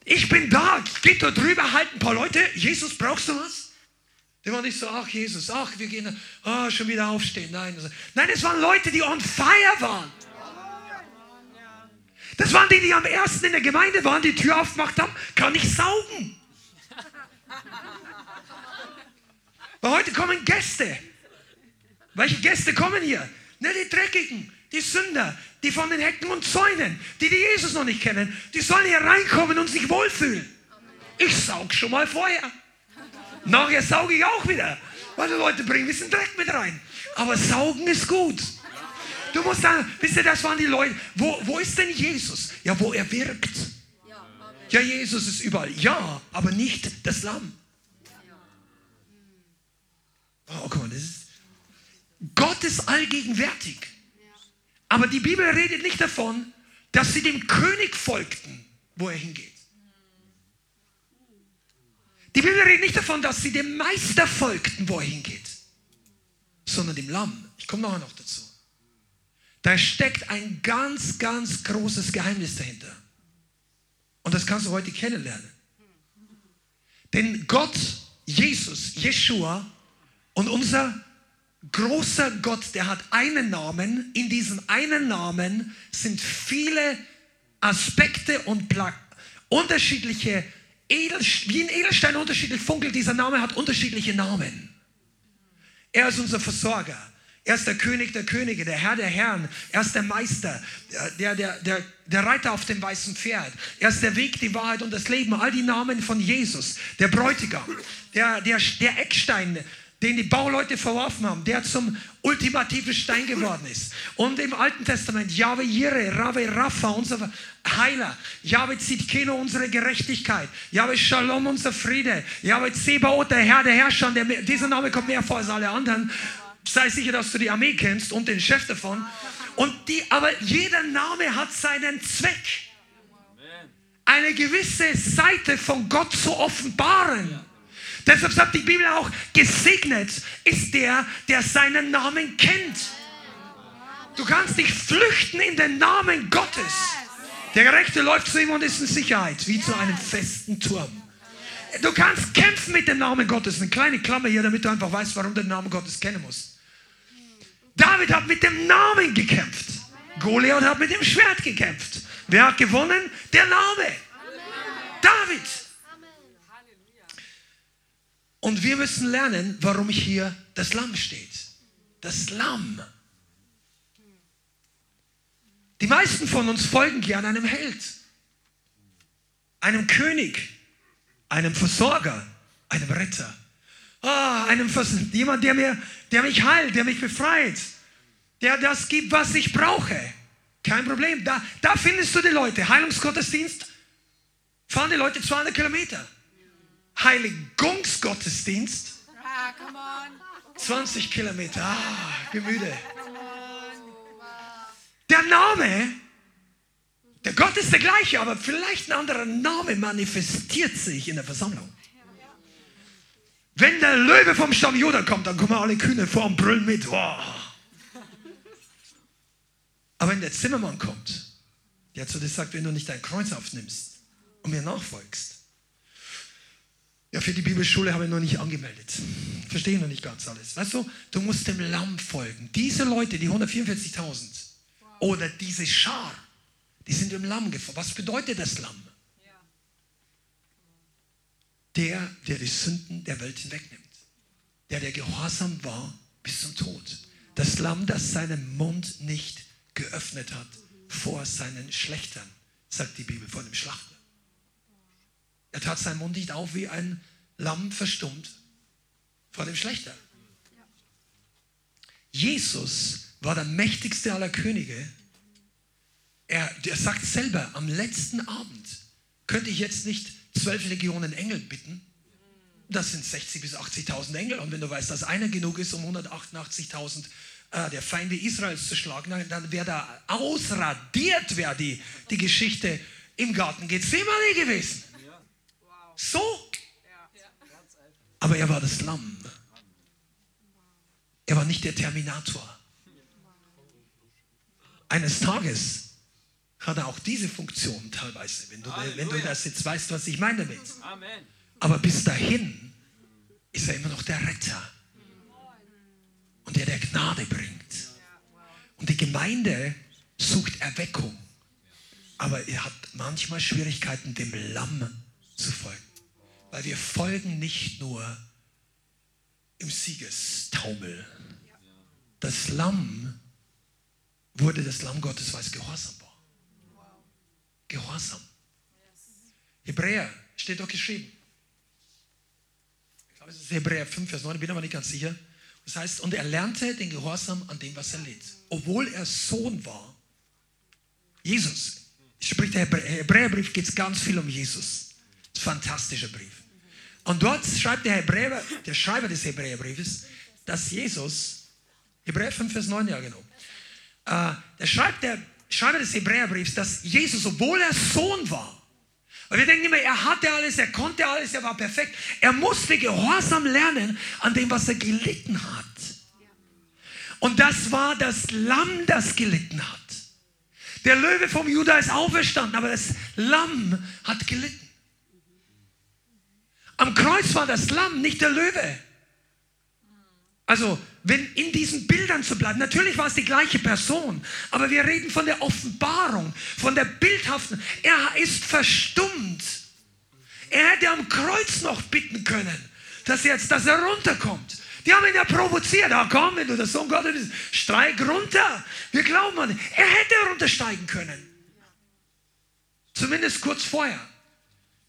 ich bin da. Geht da drüber, halt ein paar Leute. Jesus, brauchst du was? Die waren nicht so, ach Jesus, ach, wir gehen, oh, schon wieder aufstehen. Nein, nein, es waren Leute, die on fire waren. Das waren die, die am ersten in der Gemeinde waren, die Tür aufgemacht haben, kann ich saugen. Weil heute kommen Gäste. Welche Gäste kommen hier? Ne, die Dreckigen, die Sünder, die von den Hecken und Zäunen, die die Jesus noch nicht kennen, die sollen hier reinkommen und sich wohlfühlen. Ich saug schon mal vorher. Nachher sauge ich auch wieder. Weil die Leute bringen ein bisschen Dreck mit rein. Aber saugen ist gut. Du musst sagen, wisst ihr, das waren die Leute. Wo, wo ist denn Jesus? Ja, wo er wirkt. Ja, Jesus ist überall. Ja, aber nicht das Lamm. Oh, guck mal, das ist, Gott ist allgegenwärtig. Aber die Bibel redet nicht davon, dass sie dem König folgten, wo er hingeht. Die Bibel redet nicht davon, dass sie dem Meister folgten, wo er hingeht, sondern dem Lamm. Ich komme nachher noch dazu. Da steckt ein ganz, ganz großes Geheimnis dahinter. Und das kannst du heute kennenlernen. Denn Gott, Jesus, Jeshua und unser großer Gott, der hat einen Namen. In diesem einen Namen sind viele Aspekte und Pla unterschiedliche Edelsteine, wie ein Edelstein unterschiedlich funkelt, dieser Name hat unterschiedliche Namen. Er ist unser Versorger. Er ist der König der Könige, der Herr der Herren. Er ist der Meister, der, der, der, der Reiter auf dem weißen Pferd. Er ist der Weg, die Wahrheit und das Leben. All die Namen von Jesus, der Bräutigam, der, der, der Eckstein, den die Bauleute verworfen haben, der zum ultimativen Stein geworden ist. Und im Alten Testament, Yahweh Jireh, Rave Rapha, unser Heiler, Yahweh Zitkeno, unsere Gerechtigkeit, Yahweh Shalom, unser Friede, Yahweh Zebaoth, der Herr der Herrscher, der, dieser Name kommt mehr vor als alle anderen. Sei sicher, dass du die Armee kennst und den Chef davon. Und die, aber jeder Name hat seinen Zweck. eine gewisse Seite von Gott zu offenbaren. Deshalb sagt die Bibel auch, gesegnet ist der, der seinen Namen kennt. Du kannst dich flüchten in den Namen Gottes. Der Gerechte läuft zu ihm und ist in Sicherheit, wie zu einem festen Turm. Du kannst kämpfen mit dem Namen Gottes. Eine kleine Klammer hier, damit du einfach weißt, warum du den Namen Gottes kennen musst. David hat mit dem Namen gekämpft. Goliath hat mit dem Schwert gekämpft. Wer hat gewonnen? Der Name. David. Und wir müssen lernen, warum hier das Lamm steht. Das Lamm. Die meisten von uns folgen gern einem Held, einem König, einem Versorger, einem Retter. Ah, einem Vers jemand, der, mir, der mich heilt, der mich befreit, der das gibt, was ich brauche. Kein Problem. Da, da findest du die Leute. Heilungsgottesdienst fahren die Leute 200 Kilometer. Heiligungsgottesdienst 20 Kilometer. Ah, bin müde. Der Name, der Gott ist der gleiche, aber vielleicht ein anderer Name manifestiert sich in der Versammlung. Wenn der Löwe vom Stamm Juda kommt, dann kommen alle Kühne vor und brüllen mit. Wow. Aber wenn der Zimmermann kommt, der zu dir sagt, wenn du nicht dein Kreuz aufnimmst und mir nachfolgst, ja, für die Bibelschule habe ich noch nicht angemeldet. Verstehe noch nicht ganz alles. Weißt du, du musst dem Lamm folgen. Diese Leute, die 144.000 oder diese Schar, die sind dem Lamm gefolgt. Was bedeutet das Lamm? Der, der die Sünden der Welt hinwegnimmt. Der, der gehorsam war bis zum Tod. Das Lamm, das seinen Mund nicht geöffnet hat vor seinen Schlechtern, sagt die Bibel, vor dem Schlachter. Er tat seinen Mund nicht auf wie ein Lamm verstummt vor dem Schlechter. Jesus war der mächtigste aller Könige. Er, er sagt selber, am letzten Abend könnte ich jetzt nicht zwölf Legionen Engel bitten. Das sind 60.000 bis 80.000 Engel. Und wenn du weißt, dass einer genug ist, um 188.000 äh, der Feinde Israels zu schlagen, dann wäre da ausradiert, wäre die, die Geschichte im Garten Gethsemane gewesen. So. Aber er war das Lamm. Er war nicht der Terminator. Eines Tages hat er auch diese Funktion teilweise, wenn du, wenn du das jetzt weißt, was ich meine damit. Aber bis dahin ist er immer noch der Retter und der, der Gnade bringt. Und die Gemeinde sucht Erweckung, aber er hat manchmal Schwierigkeiten, dem Lamm zu folgen. Weil wir folgen nicht nur im Siegestaumel. Das Lamm wurde das Lamm Gottes, weil es gehorsam war. Gehorsam. Hebräer steht doch geschrieben. Ich glaube, es ist Hebräer 5, Vers 9, bin aber nicht ganz sicher. Das heißt, und er lernte den Gehorsam an dem, was er litt. Obwohl er Sohn war. Jesus. Spricht der Hebräerbrief, geht es ganz viel um Jesus. Fantastischer Brief. Und dort schreibt der Hebräer, der Schreiber des Hebräerbriefes, dass Jesus, Hebräer 5, Vers 9, ja genau, äh, der schreibt der Schreiber des Hebräerbriefs, dass Jesus, obwohl er Sohn war, weil wir denken immer, er hatte alles, er konnte alles, er war perfekt. Er musste gehorsam lernen an dem, was er gelitten hat. Und das war das Lamm, das gelitten hat. Der Löwe vom Juda ist auferstanden, aber das Lamm hat gelitten. Am Kreuz war das Lamm, nicht der Löwe. Also, wenn in diesen Bildern zu bleiben, natürlich war es die gleiche Person, aber wir reden von der Offenbarung, von der bildhaften. Er ist verstummt. Er hätte am Kreuz noch bitten können, dass jetzt, dass er runterkommt. Die haben ihn ja provoziert. Ah, komm, wenn du der Sohn Gottes bist, steig runter. Wir glauben an ihn. Er hätte runtersteigen können. Zumindest kurz vorher.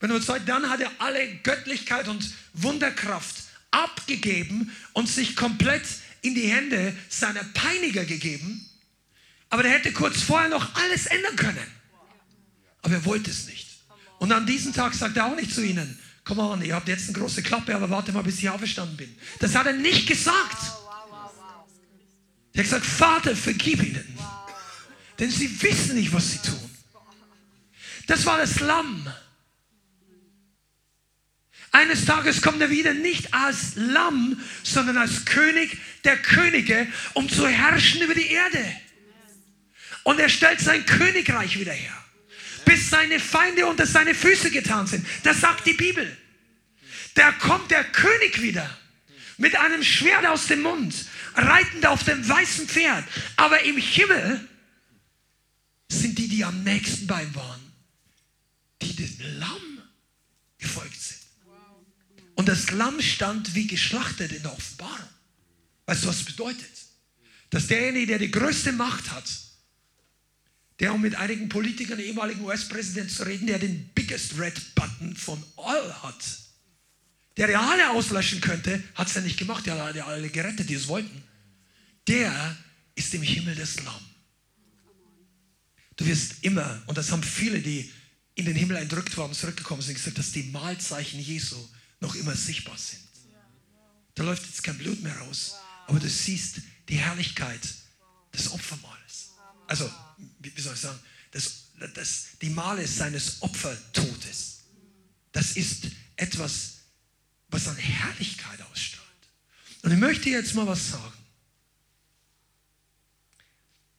Wenn du sagst, dann hat er alle Göttlichkeit und Wunderkraft abgegeben und sich komplett in die Hände seiner Peiniger gegeben. Aber der hätte kurz vorher noch alles ändern können. Aber er wollte es nicht. Und an diesem Tag sagt er auch nicht zu ihnen, komm on, ihr habt jetzt eine große Klappe, aber warte mal, bis ich auferstanden bin. Das hat er nicht gesagt. Er hat gesagt, Vater, vergib ihnen. Denn sie wissen nicht, was sie tun. Das war das Lamm. Eines Tages kommt er wieder nicht als Lamm, sondern als König der Könige, um zu herrschen über die Erde. Und er stellt sein Königreich wieder her, bis seine Feinde unter seine Füße getan sind. Das sagt die Bibel. Da kommt der König wieder mit einem Schwert aus dem Mund, reitend auf dem weißen Pferd. Aber im Himmel sind die, die am nächsten bei ihm waren, die dem Lamm gefolgt sind. Und das Lamm stand wie geschlachtet in der Offenbarung. Weißt du, was bedeutet? Dass derjenige, der die größte Macht hat, der um mit einigen Politikern, ehemaligen US-Präsidenten zu reden, der den biggest red button von all hat, der ja alle auslöschen könnte, hat es ja nicht gemacht, der hat alle gerettet, die es wollten. Der ist im Himmel das Lamm. Du wirst immer, und das haben viele, die in den Himmel entrückt waren, zurückgekommen sind, gesagt, dass die Mahlzeichen Jesu noch immer sichtbar sind. Da läuft jetzt kein Blut mehr raus, aber du siehst die Herrlichkeit des Opfermahles. Also, wie soll ich sagen, das, das, die Male seines Opfertodes. Das ist etwas, was an Herrlichkeit ausstrahlt. Und ich möchte jetzt mal was sagen.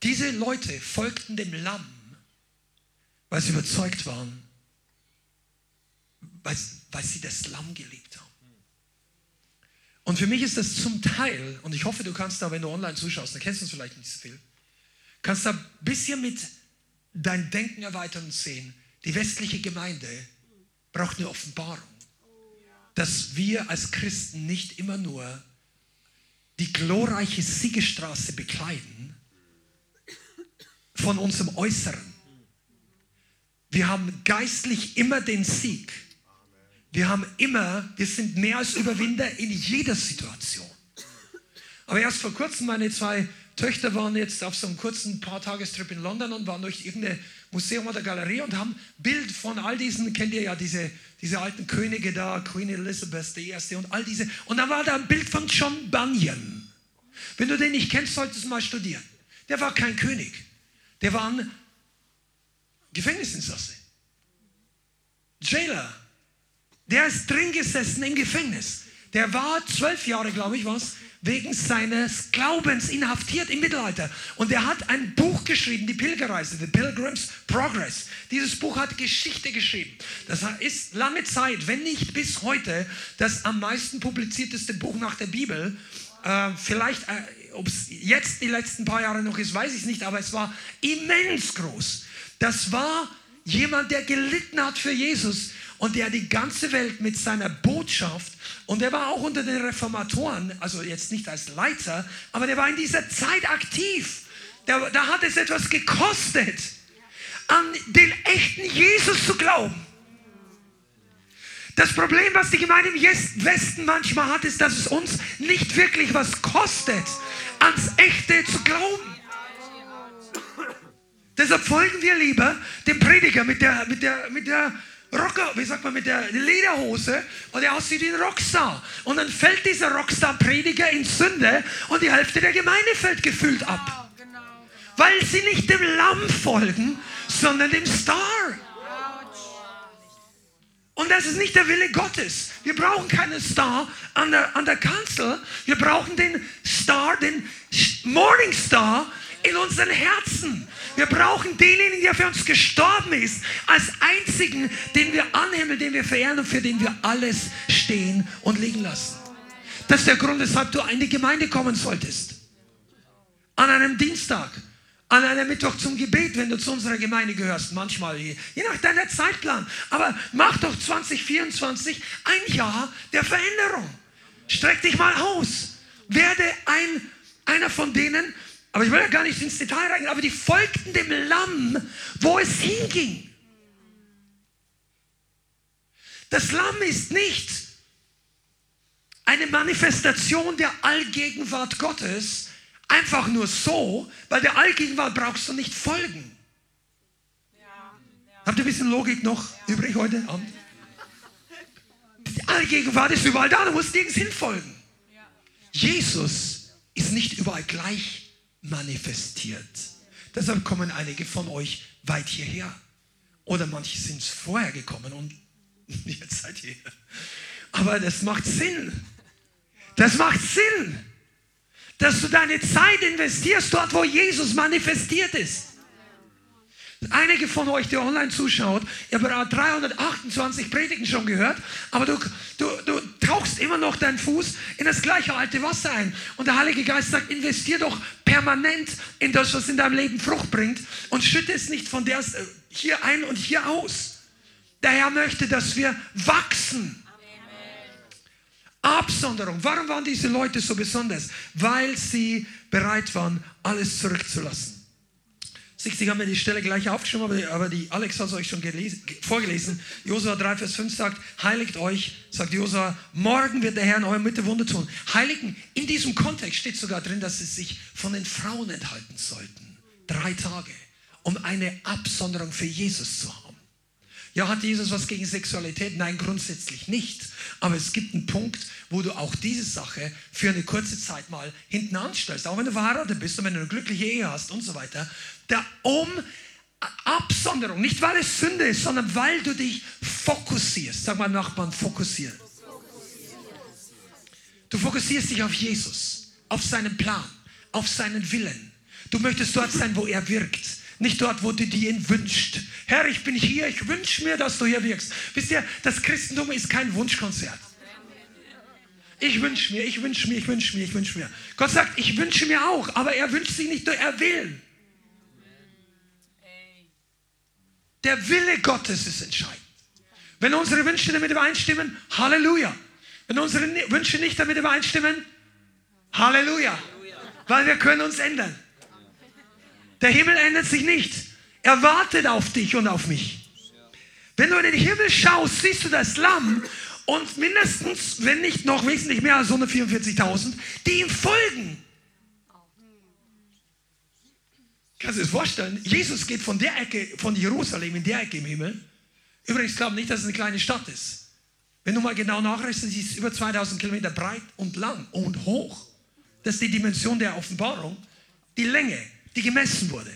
Diese Leute folgten dem Lamm, weil sie überzeugt waren, weil, weil sie das Lamm geliebt haben. Und für mich ist das zum Teil, und ich hoffe, du kannst da, wenn du online zuschaust, dann kennst du es vielleicht nicht so viel, kannst da ein bisschen mit dein Denken erweitern und sehen, die westliche Gemeinde braucht eine Offenbarung, dass wir als Christen nicht immer nur die glorreiche Siegestraße bekleiden von unserem Äußeren. Wir haben geistlich immer den Sieg. Wir haben immer, wir sind mehr als Überwinder in jeder Situation. Aber erst vor kurzem, meine zwei Töchter waren jetzt auf so einem kurzen paar Tagestrip in London und waren durch irgendein Museum oder Galerie und haben Bild von all diesen, kennt ihr ja diese, diese alten Könige da, Queen Elizabeth I. und all diese. Und dann war da ein Bild von John Bunyan. Wenn du den nicht kennst, solltest du mal studieren. Der war kein König. Der war ein Gefängnisinsasse. Jailer. Der ist drin gesessen im Gefängnis. Der war zwölf Jahre, glaube ich, was, wegen seines Glaubens inhaftiert im Mittelalter. Und er hat ein Buch geschrieben, die Pilgerreise, The Pilgrim's Progress. Dieses Buch hat Geschichte geschrieben. Das ist lange Zeit, wenn nicht bis heute, das am meisten publizierteste Buch nach der Bibel. Äh, vielleicht, äh, ob es jetzt die letzten paar Jahre noch ist, weiß ich nicht, aber es war immens groß. Das war jemand, der gelitten hat für Jesus und der die ganze Welt mit seiner Botschaft, und der war auch unter den Reformatoren, also jetzt nicht als Leiter, aber der war in dieser Zeit aktiv. Da, da hat es etwas gekostet, an den echten Jesus zu glauben. Das Problem, was die Gemeinde im Westen manchmal hat, ist, dass es uns nicht wirklich was kostet, ans Echte zu glauben. Deshalb folgen wir lieber dem Prediger mit der, mit der, mit der Rocker, wie sagt man, mit der Lederhose und der aussieht wie ein Rockstar. Und dann fällt dieser Rockstar-Prediger in Sünde und die Hälfte der Gemeinde fällt gefühlt ab. Genau, genau. Weil sie nicht dem Lamm folgen, sondern dem Star. Und das ist nicht der Wille Gottes. Wir brauchen keinen Star an der, an der Kanzel. Wir brauchen den Star, den Morning Star in unseren Herzen. Wir brauchen denjenigen, der für uns gestorben ist, als einzigen, den wir anhimmeln, den wir verehren und für den wir alles stehen und liegen lassen. Das ist der Grund, weshalb du in die Gemeinde kommen solltest. An einem Dienstag, an einem Mittwoch zum Gebet, wenn du zu unserer Gemeinde gehörst, manchmal, je nach deiner Zeitplan. Aber mach doch 2024 ein Jahr der Veränderung. Streck dich mal aus. Werde ein, einer von denen, aber ich will ja gar nicht ins Detail reingehen, aber die folgten dem Lamm, wo es hinging. Das Lamm ist nicht eine Manifestation der Allgegenwart Gottes, einfach nur so, weil der Allgegenwart brauchst du nicht folgen. Ja, ja. Habt ihr ein bisschen Logik noch ja. übrig heute Abend? Die Allgegenwart ist überall da, du musst nirgends hinfolgen. Jesus ist nicht überall gleich manifestiert. Deshalb kommen einige von euch weit hierher. Oder manche sind vorher gekommen und jetzt seid ihr hier. Aber das macht Sinn. Das macht Sinn, dass du deine Zeit investierst dort, wo Jesus manifestiert ist. Einige von euch, die online zuschaut, ihr habt 328 Predigten schon gehört, aber du, du, du tauchst immer noch deinen Fuß in das gleiche alte Wasser ein. Und der Heilige Geist sagt, investier doch permanent in das, was in deinem Leben Frucht bringt und schütte es nicht von der hier ein und hier aus. Der Herr möchte, dass wir wachsen. Absonderung. Warum waren diese Leute so besonders? Weil sie bereit waren, alles zurückzulassen. Ich habe mir die Stelle gleich aufgeschrieben, aber die, Alex hat es euch schon gelesen, vorgelesen. Josua 3, Vers 5 sagt, heiligt euch, sagt Josua, morgen wird der Herr in eurer Mitte Wunder tun. Heiligen, in diesem Kontext steht sogar drin, dass sie sich von den Frauen enthalten sollten. Drei Tage, um eine Absonderung für Jesus zu haben. Ja, hat Jesus was gegen Sexualität? Nein, grundsätzlich nicht. Aber es gibt einen Punkt, wo du auch diese Sache für eine kurze Zeit mal hinten anstellst. Auch wenn du verheiratet bist und wenn du eine glückliche Ehe hast und so weiter. Da um Absonderung, nicht weil es Sünde ist, sondern weil du dich fokussierst. Sag mal Nachbarn, fokussieren. Du fokussierst dich auf Jesus, auf seinen Plan, auf seinen Willen. Du möchtest dort sein, wo er wirkt. Nicht dort, wo du dir ihn wünscht. Herr, ich bin hier, ich wünsche mir, dass du hier wirkst. Wisst ihr, das Christentum ist kein Wunschkonzert. Ich wünsche mir, ich wünsche mir, ich wünsche mir, ich wünsche mir. Gott sagt, ich wünsche mir auch, aber er wünscht sich nicht, er will. Der Wille Gottes ist entscheidend. Wenn unsere Wünsche damit übereinstimmen, Halleluja. Wenn unsere Wünsche nicht damit übereinstimmen, Halleluja. Weil wir können uns ändern. Der Himmel ändert sich nicht. Er wartet auf dich und auf mich. Wenn du in den Himmel schaust, siehst du das Lamm und mindestens, wenn nicht noch wesentlich mehr als 144.000, die ihm folgen. Kannst du dir das vorstellen? Jesus geht von der Ecke, von Jerusalem in der Ecke im Himmel. Übrigens, glaube nicht, dass es eine kleine Stadt ist. Wenn du mal genau nachrechnest, sie ist über 2000 Kilometer breit und lang und hoch. Das ist die Dimension der Offenbarung. Die Länge, die gemessen wurde.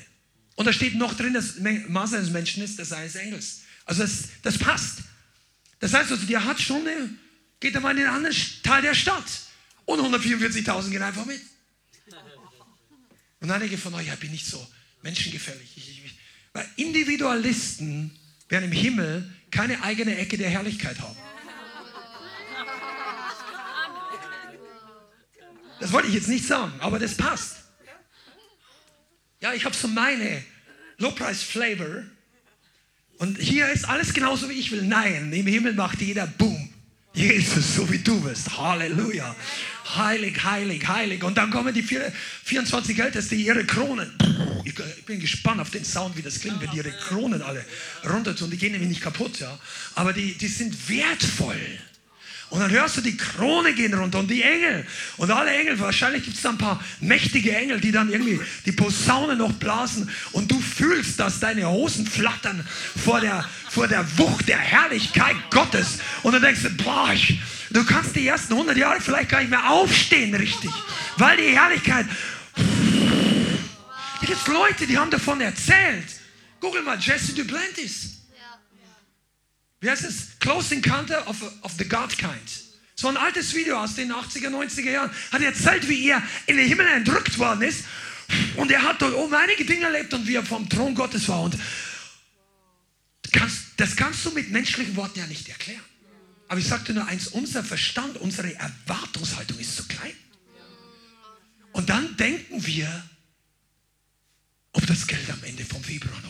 Und da steht noch drin, das Maß eines Menschen ist das eines Engels. Also das, das passt. Das heißt also, der hat schon eine, geht er mal in den anderen Teil der Stadt. Und 144.000 gehen einfach mit. Und einige von euch, ja, bin nicht so menschengefällig. Ich, ich, weil Individualisten werden im Himmel keine eigene Ecke der Herrlichkeit haben. Das wollte ich jetzt nicht sagen, aber das passt. Ja, ich habe so meine Low-Price-Flavor und hier ist alles genauso, wie ich will. Nein, im Himmel macht jeder Boom. Jesus, so wie du bist. Halleluja. Heilig, heilig, heilig. Und dann kommen die 24 Ältesten, ihre Kronen. Ich bin gespannt auf den Sound, wie das klingt, wenn die ihre Kronen alle runter tun. Die gehen nämlich nicht kaputt, ja. Aber die, die sind wertvoll. Und dann hörst du, die Krone gehen runter und die Engel. Und alle Engel, wahrscheinlich gibt es da ein paar mächtige Engel, die dann irgendwie die Posaune noch blasen. Und du fühlst, dass deine Hosen flattern vor der, vor der Wucht der Herrlichkeit Gottes. Und du denkst, boah, ich, du kannst die ersten 100 Jahre vielleicht gar nicht mehr aufstehen richtig. Weil die Herrlichkeit... Da gibt Leute, die haben davon erzählt. Google mal Jesse Duplantis. Wie heißt es? Close Encounter of, of the God Kind. So ein altes Video aus den 80er, 90er Jahren. Hat erzählt, wie er in den Himmel entrückt worden ist. Und er hat dort oben einige Dinge erlebt und wie er vom Thron Gottes war. Und das kannst du mit menschlichen Worten ja nicht erklären. Aber ich sagte nur eins, unser Verstand, unsere Erwartungshaltung ist zu klein. Und dann denken wir, ob das Geld am Ende vom Februar noch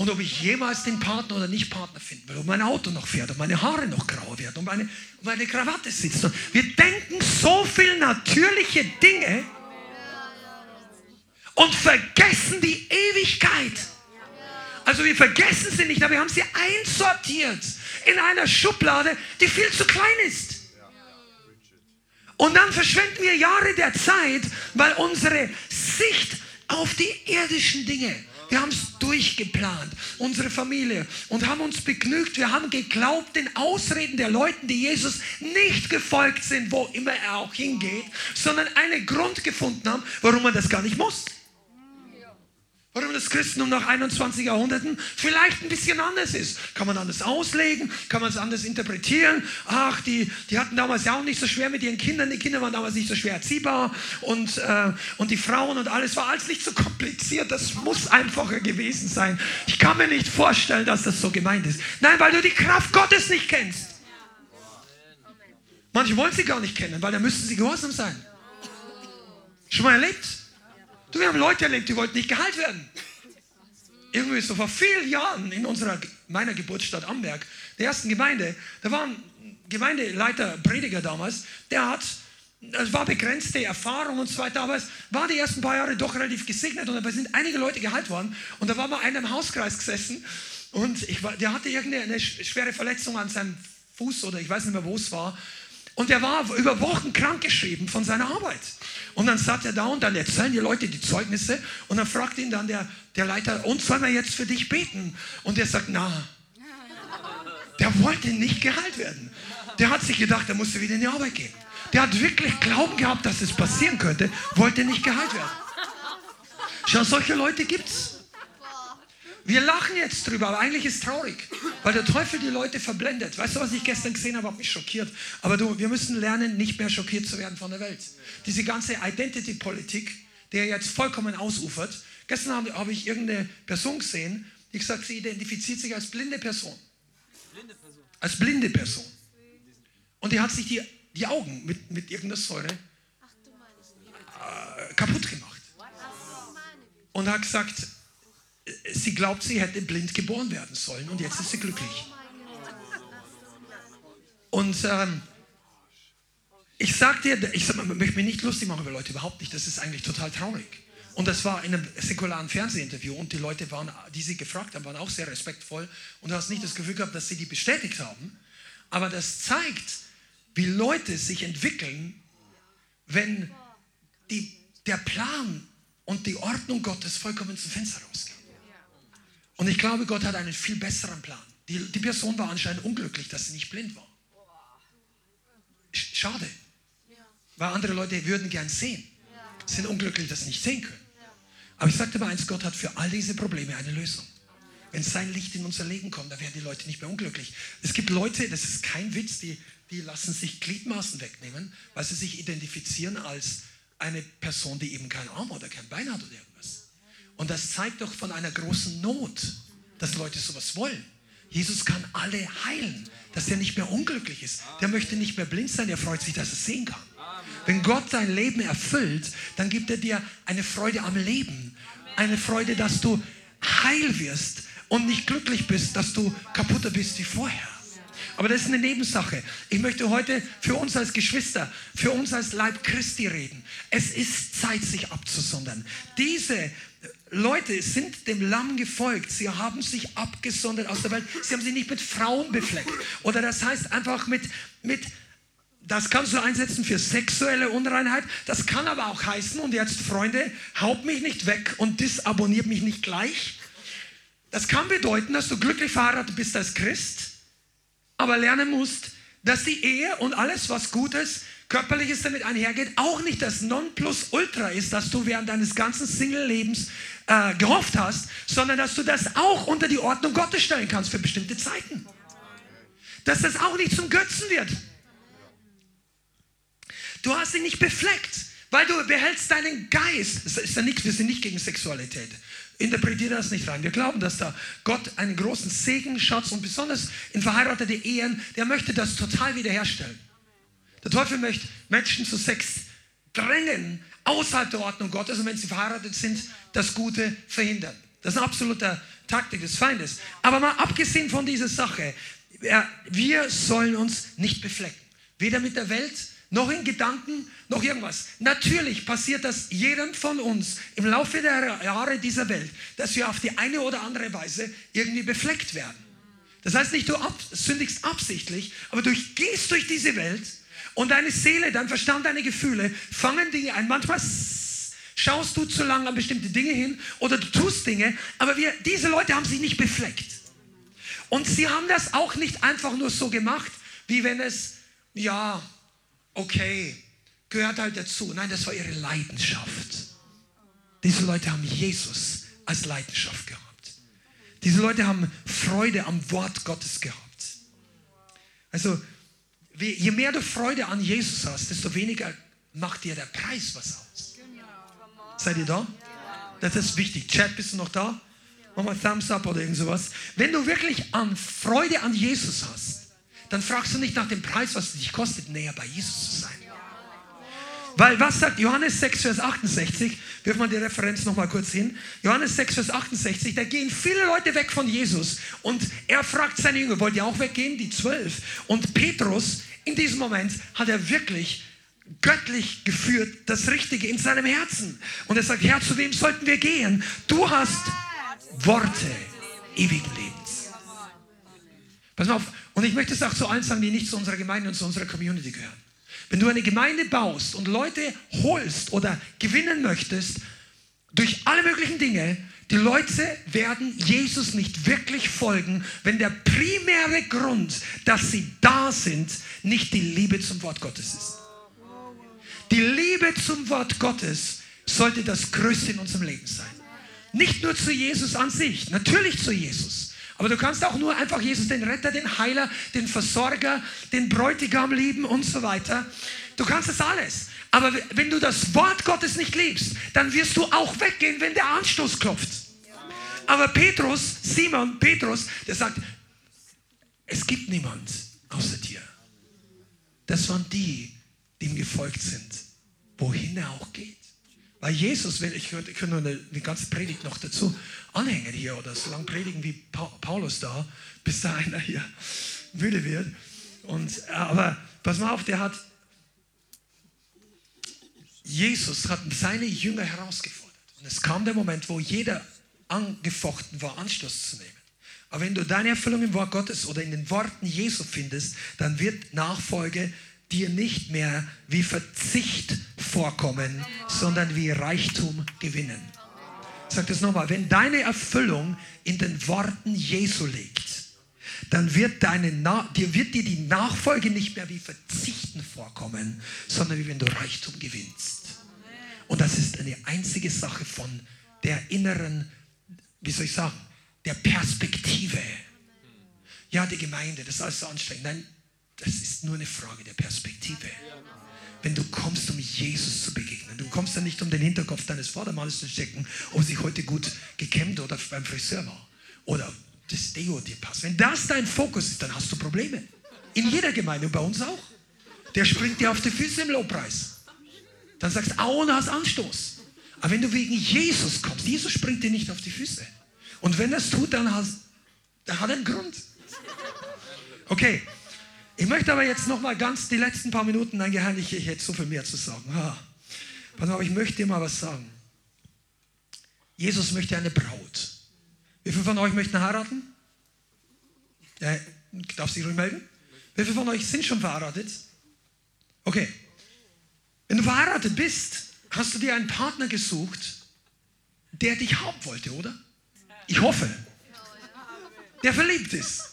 und ob ich jemals den Partner oder nicht Partner finden will, ob mein Auto noch fährt, ob meine Haare noch grau werden, ob meine, ob meine Krawatte sitzt. Wir denken so viel natürliche Dinge und vergessen die Ewigkeit. Also wir vergessen sie nicht, aber wir haben sie einsortiert in einer Schublade, die viel zu klein ist. Und dann verschwenden wir Jahre der Zeit, weil unsere Sicht auf die irdischen Dinge wir haben es durchgeplant, unsere Familie, und haben uns begnügt. Wir haben geglaubt den Ausreden der Leute, die Jesus nicht gefolgt sind, wo immer er auch hingeht, sondern einen Grund gefunden haben, warum man das gar nicht muss. Warum das Christentum nach 21 Jahrhunderten vielleicht ein bisschen anders ist. Kann man anders auslegen, kann man es anders interpretieren. Ach, die, die hatten damals ja auch nicht so schwer mit ihren Kindern. Die Kinder waren damals nicht so schwer erziehbar. Und, äh, und die Frauen und alles war alles nicht so kompliziert. Das muss einfacher gewesen sein. Ich kann mir nicht vorstellen, dass das so gemeint ist. Nein, weil du die Kraft Gottes nicht kennst. Manche wollen sie gar nicht kennen, weil dann müssten sie gehorsam sein. Schon mal erlebt? Du, wir haben Leute erlebt, die wollten nicht geheilt werden. Irgendwie so vor vielen Jahren in unserer, meiner Geburtsstadt Amberg, der ersten Gemeinde, da war ein Gemeindeleiter, Prediger damals, der hat, es war begrenzte Erfahrung und so weiter, aber es war die ersten paar Jahre doch relativ gesegnet und da sind einige Leute geheilt worden und da war mal einer im Hauskreis gesessen und ich war, der hatte irgendeine schwere Verletzung an seinem Fuß oder ich weiß nicht mehr, wo es war und der war über Wochen krankgeschrieben von seiner Arbeit. Und dann saß er da und dann erzählen die Leute die Zeugnisse und dann fragt ihn dann der, der Leiter, und sollen wir jetzt für dich beten? Und er sagt, na, der wollte nicht geheilt werden. Der hat sich gedacht, er musste wieder in die Arbeit gehen. Der hat wirklich Glauben gehabt, dass es passieren könnte, wollte nicht geheilt werden. Schau, solche Leute gibt es. Wir lachen jetzt drüber, aber eigentlich ist es traurig, weil der Teufel die Leute verblendet. Weißt du, was ich gestern gesehen habe, hat mich schockiert. Aber du, wir müssen lernen, nicht mehr schockiert zu werden von der Welt. Diese ganze Identity-Politik, der jetzt vollkommen ausufert. Gestern habe, habe ich irgendeine Person gesehen, die gesagt, sie identifiziert sich als blinde Person. Blinde Person. Als blinde Person. Und die hat sich die, die Augen mit, mit irgendeiner Säure äh, kaputt gemacht. Und hat gesagt, sie glaubt, sie hätte blind geboren werden sollen und jetzt ist sie glücklich. Und ähm, ich sag dir, ich sag, möchte mich nicht lustig machen über Leute, überhaupt nicht. Das ist eigentlich total traurig. Und das war in einem säkularen Fernsehinterview und die Leute, waren, die sie gefragt haben, waren auch sehr respektvoll und du hast nicht das Gefühl gehabt, dass sie die bestätigt haben. Aber das zeigt, wie Leute sich entwickeln, wenn die, der Plan und die Ordnung Gottes vollkommen zum Fenster rausgehen. Und ich glaube, Gott hat einen viel besseren Plan. Die, die Person war anscheinend unglücklich, dass sie nicht blind war. Schade. Weil andere Leute würden gern sehen. Sind unglücklich, dass sie nicht sehen können. Aber ich sagte mal eins, Gott hat für all diese Probleme eine Lösung. Wenn sein Licht in unser Leben kommt, dann werden die Leute nicht mehr unglücklich. Es gibt Leute, das ist kein Witz, die, die lassen sich Gliedmaßen wegnehmen, weil sie sich identifizieren als eine Person, die eben keinen Arm oder kein Bein hat oder irgendwas. Und das zeigt doch von einer großen Not, dass Leute sowas wollen. Jesus kann alle heilen, dass er nicht mehr unglücklich ist. Der möchte nicht mehr blind sein, er freut sich, dass er sehen kann. Wenn Gott dein Leben erfüllt, dann gibt er dir eine Freude am Leben. Eine Freude, dass du heil wirst und nicht glücklich bist, dass du kaputter bist wie vorher. Aber das ist eine Nebensache. Ich möchte heute für uns als Geschwister, für uns als Leib Christi reden. Es ist Zeit, sich abzusondern. Diese Leute sind dem Lamm gefolgt. Sie haben sich abgesondert aus der Welt. Sie haben sich nicht mit Frauen befleckt. Oder das heißt einfach mit, mit das kannst du einsetzen für sexuelle Unreinheit. Das kann aber auch heißen, und jetzt Freunde, haut mich nicht weg und disabonniert mich nicht gleich. Das kann bedeuten, dass du glücklich verheiratet bist als Christ aber lernen musst, dass die Ehe und alles, was Gutes, Körperliches damit einhergeht, auch nicht das Nonplusultra ist, das du während deines ganzen Single-Lebens äh, gehofft hast, sondern dass du das auch unter die Ordnung Gottes stellen kannst für bestimmte Zeiten. Dass das auch nicht zum Götzen wird. Du hast ihn nicht befleckt, weil du behältst deinen Geist. Das ist ja nichts, wir sind nicht gegen Sexualität interpretiere das nicht rein. Wir glauben, dass da Gott einen großen Segen, Schatz und besonders in verheiratete Ehen, der möchte das total wiederherstellen. Der Teufel möchte Menschen zu Sex drängen, außerhalb der Ordnung Gottes und wenn sie verheiratet sind, das Gute verhindern. Das ist eine absolute Taktik des Feindes. Aber mal abgesehen von dieser Sache, wir sollen uns nicht beflecken. Weder mit der Welt, noch in Gedanken, noch irgendwas. Natürlich passiert das jedem von uns im Laufe der Jahre dieser Welt, dass wir auf die eine oder andere Weise irgendwie befleckt werden. Das heißt nicht, du sündigst absichtlich, aber du gehst durch diese Welt und deine Seele, dein Verstand, deine Gefühle fangen Dinge ein. Manchmal schaust du zu lange an bestimmte Dinge hin oder du tust Dinge, aber wir, diese Leute haben sich nicht befleckt. Und sie haben das auch nicht einfach nur so gemacht, wie wenn es, ja, okay, gehört halt dazu. Nein, das war ihre Leidenschaft. Diese Leute haben Jesus als Leidenschaft gehabt. Diese Leute haben Freude am Wort Gottes gehabt. Also, je mehr du Freude an Jesus hast, desto weniger macht dir der Preis was aus. Seid ihr da? Das ist wichtig. Chat, bist du noch da? Mach mal Thumbs up oder irgend sowas. Wenn du wirklich an Freude an Jesus hast, dann fragst du nicht nach dem Preis, was es dich kostet, näher bei Jesus zu sein. Weil was sagt Johannes 6, Vers 68? Wirf mal die Referenz nochmal kurz hin. Johannes 6, Vers 68, da gehen viele Leute weg von Jesus und er fragt seine Jünger, wollt ihr auch weggehen? Die zwölf. Und Petrus, in diesem Moment, hat er wirklich göttlich geführt das Richtige in seinem Herzen. Und er sagt, Herr, zu wem sollten wir gehen? Du hast Worte ewigen Lebens. Pass mal auf. Und ich möchte es auch zu allen sagen, die nicht zu unserer Gemeinde und zu unserer Community gehören. Wenn du eine Gemeinde baust und Leute holst oder gewinnen möchtest, durch alle möglichen Dinge, die Leute werden Jesus nicht wirklich folgen, wenn der primäre Grund, dass sie da sind, nicht die Liebe zum Wort Gottes ist. Die Liebe zum Wort Gottes sollte das Größte in unserem Leben sein. Nicht nur zu Jesus an sich, natürlich zu Jesus. Aber du kannst auch nur einfach Jesus, den Retter, den Heiler, den Versorger, den Bräutigam lieben und so weiter. Du kannst das alles. Aber wenn du das Wort Gottes nicht liebst, dann wirst du auch weggehen, wenn der Anstoß klopft. Aber Petrus, Simon, Petrus, der sagt, es gibt niemand außer dir. Das waren die, die ihm gefolgt sind, wohin er auch geht. Weil Jesus, wenn ich könnte, könnte eine, eine ganze Predigt noch dazu anhängen hier oder so lange predigen wie Paulus da, bis da einer hier müde wird. Und, äh, aber pass mal auf, der hat, Jesus hat seine Jünger herausgefordert. Und es kam der Moment, wo jeder angefochten war, Anschluss zu nehmen. Aber wenn du deine Erfüllung im Wort Gottes oder in den Worten Jesu findest, dann wird Nachfolge dir nicht mehr wie Verzicht vorkommen, sondern wie Reichtum gewinnen. Sage das nochmal, wenn deine Erfüllung in den Worten Jesu liegt, dann wird, deine, dir wird dir die Nachfolge nicht mehr wie Verzichten vorkommen, sondern wie wenn du Reichtum gewinnst. Und das ist eine einzige Sache von der inneren, wie soll ich sagen, der Perspektive. Ja, die Gemeinde, das ist alles so anstrengend. Nein, das ist nur eine Frage der Perspektive. Wenn du kommst, um Jesus zu begegnen, du kommst dann nicht, um den Hinterkopf deines Vatermannes zu checken, ob sich heute gut gekämmt oder beim Friseur war. Oder das Deo dir passt. Wenn das dein Fokus ist, dann hast du Probleme. In jeder Gemeinde und bei uns auch. Der springt dir auf die Füße im Lobpreis. Dann sagst du, au, hast Anstoß. Aber wenn du wegen Jesus kommst, Jesus springt dir nicht auf die Füße. Und wenn er es tut, dann, hast, dann hat er einen Grund. Okay, ich möchte aber jetzt noch mal ganz die letzten paar Minuten, dann geheimlich ich jetzt so viel mehr zu sagen. Ha. Pass auf, ich möchte dir mal was sagen. Jesus möchte eine Braut. Wie viele von euch möchten heiraten? Ja, darf sich ruhig melden? Wie viele von euch sind schon verheiratet? Okay. Wenn du verheiratet bist, hast du dir einen Partner gesucht, der dich haben wollte, oder? Ich hoffe. Der verliebt ist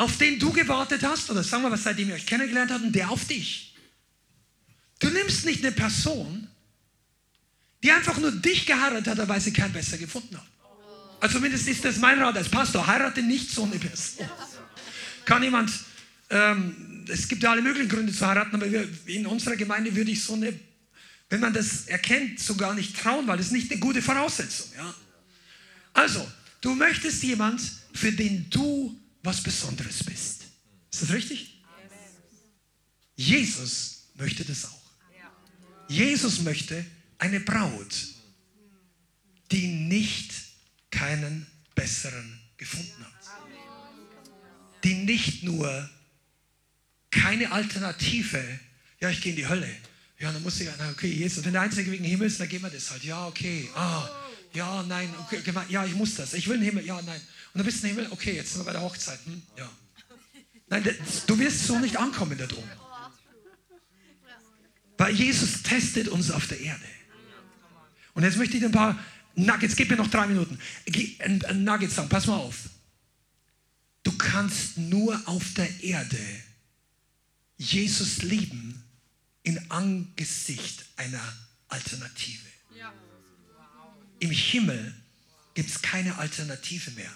auf den du gewartet hast, oder sagen wir was, seitdem ihr euch kennengelernt habt, und der auf dich. Du nimmst nicht eine Person, die einfach nur dich geheiratet hat, weil sie keinen besser gefunden hat. Also zumindest ist das mein Rat als Pastor. Heirate nicht so eine Person. Kann jemand, ähm, es gibt ja alle möglichen Gründe zu heiraten, aber wir, in unserer Gemeinde würde ich so eine, wenn man das erkennt, sogar nicht trauen, weil das nicht eine gute Voraussetzung. Ja? Also, du möchtest jemand, für den du was Besonderes bist. Ist das richtig? Jesus möchte das auch. Jesus möchte eine Braut, die nicht keinen besseren gefunden hat. Die nicht nur keine Alternative, ja, ich gehe in die Hölle. Ja, dann muss ich, na, okay, Jesus, wenn der Einzige wegen Himmel ist, dann gehen wir das halt. Ja, okay, ah, ja, nein, okay, ja, ich muss das. Ich will den Himmel, ja, nein. Und dann bist du im Himmel, okay, jetzt sind wir bei der Hochzeit. Hm? Ja. Nein, du wirst so nicht ankommen da drum. Weil Jesus testet uns auf der Erde. Und jetzt möchte ich ein paar Nuggets, gib mir noch drei Minuten. Ein, ein Nugget sagen, pass mal auf. Du kannst nur auf der Erde Jesus lieben in Angesicht einer Alternative. Im Himmel gibt es keine Alternative mehr,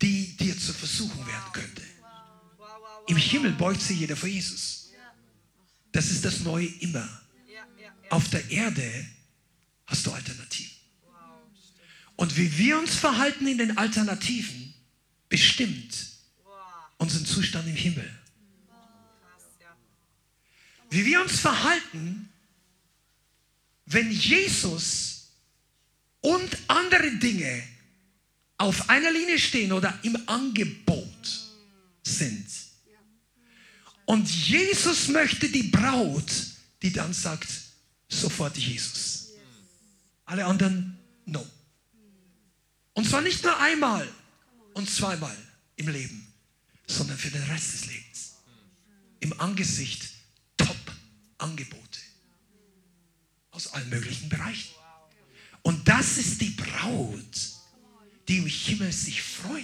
die dir zur Versuchung werden könnte. Im Himmel beugt sich jeder vor Jesus. Das ist das Neue immer. Auf der Erde hast du Alternativen. Und wie wir uns verhalten in den Alternativen, bestimmt unseren Zustand im Himmel. Wie wir uns verhalten, wenn Jesus und andere Dinge auf einer Linie stehen oder im Angebot sind. Und Jesus möchte die Braut, die dann sagt, sofort Jesus. Alle anderen, no. Und zwar nicht nur einmal und zweimal im Leben, sondern für den Rest des Lebens. Im Angesicht Top-Angebote aus allen möglichen Bereichen. Und das ist die Braut, die im Himmel sich freut.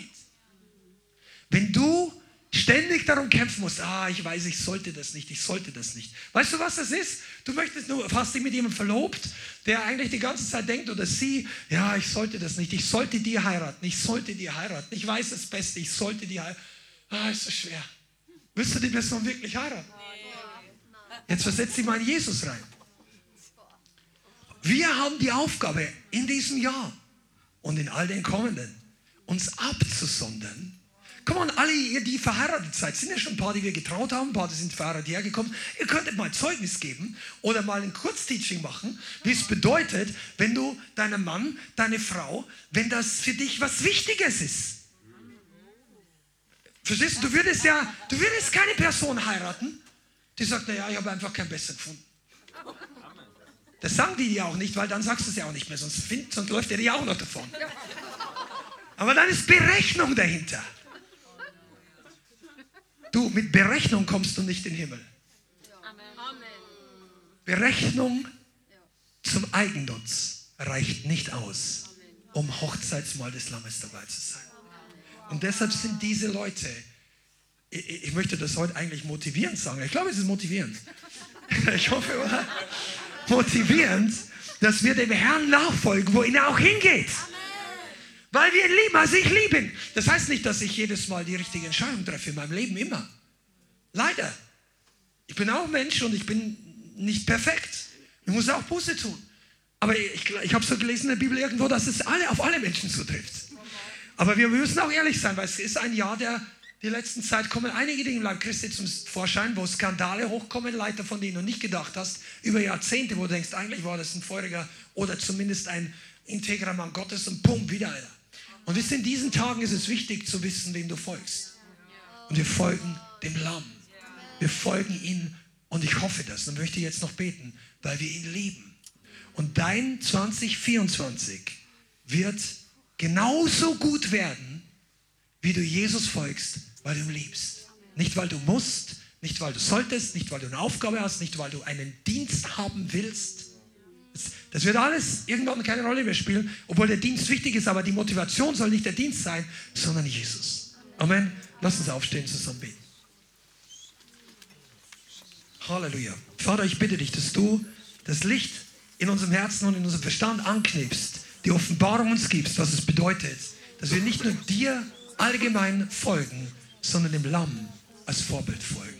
Wenn du ständig darum kämpfen musst, ah, ich weiß, ich sollte das nicht, ich sollte das nicht. Weißt du, was das ist? Du möchtest nur, hast dich mit jemandem verlobt, der eigentlich die ganze Zeit denkt oder sie, ja, ich sollte das nicht, ich sollte die heiraten, ich sollte die heiraten, ich weiß das Beste, ich sollte die heiraten. Ah, ist so schwer. Willst du die Person wirklich heiraten? Jetzt versetz dich mal in Jesus rein. Wir haben die Aufgabe in diesem Jahr und in all den kommenden, uns abzusondern. Komm on, alle ihr, die verheiratet seid, sind ja schon ein paar, die wir getraut haben, ein paar, die sind verheiratet hergekommen. Ihr könntet mal Zeugnis geben oder mal ein Kurzteaching machen, wie es bedeutet, wenn du deinem Mann, deine Frau, wenn das für dich was Wichtiges ist. Verstehst du? Du würdest ja, du würdest keine Person heiraten, die sagt, naja, ich habe einfach keinen besseren gefunden. Das sagen die dir auch nicht, weil dann sagst du es ja auch nicht mehr, sonst, find, sonst läuft er dir auch noch davon. Aber dann ist Berechnung dahinter. Du, mit Berechnung kommst du nicht in den Himmel. Berechnung zum Eigennutz reicht nicht aus, um Hochzeitsmahl des Lammes dabei zu sein. Und deshalb sind diese Leute, ich, ich möchte das heute eigentlich motivierend sagen. Ich glaube, es ist motivierend. Ich hoffe, oder? Motivierend, dass wir dem Herrn nachfolgen, wohin er auch hingeht. Weil wir ihn lieben, also ich liebe. Das heißt nicht, dass ich jedes Mal die richtige Entscheidung treffe in meinem Leben, immer. Leider. Ich bin auch Mensch und ich bin nicht perfekt. Ich muss auch Buße tun. Aber ich, ich habe so gelesen in der Bibel irgendwo, dass es alle, auf alle Menschen zutrifft. Aber wir müssen auch ehrlich sein, weil es ist ein Jahr der, die letzten Zeit kommen einige Dinge im Leib Christi zum Vorschein, wo Skandale hochkommen, Leiter, von denen du nicht gedacht hast, über Jahrzehnte, wo du denkst, eigentlich war das ein feuriger oder zumindest ein integrer Mann Gottes und pum, wieder einer. Und in diesen Tagen ist es wichtig zu wissen, wem du folgst. Und wir folgen dem Lamm. Wir folgen ihm und ich hoffe das. Dann möchte jetzt noch beten, weil wir ihn lieben. Und dein 2024 wird genauso gut werden, wie du Jesus folgst, weil du ihn liebst. Nicht, weil du musst, nicht, weil du solltest, nicht, weil du eine Aufgabe hast, nicht, weil du einen Dienst haben willst, das wird alles irgendwann keine Rolle mehr spielen, obwohl der Dienst wichtig ist, aber die Motivation soll nicht der Dienst sein, sondern Jesus. Amen. Lass uns aufstehen, zusammen beten. Halleluja. Vater, ich bitte dich, dass du das Licht in unserem Herzen und in unserem Verstand anknipst, die Offenbarung uns gibst, was es bedeutet, dass wir nicht nur dir allgemein folgen, sondern dem Lamm als Vorbild folgen.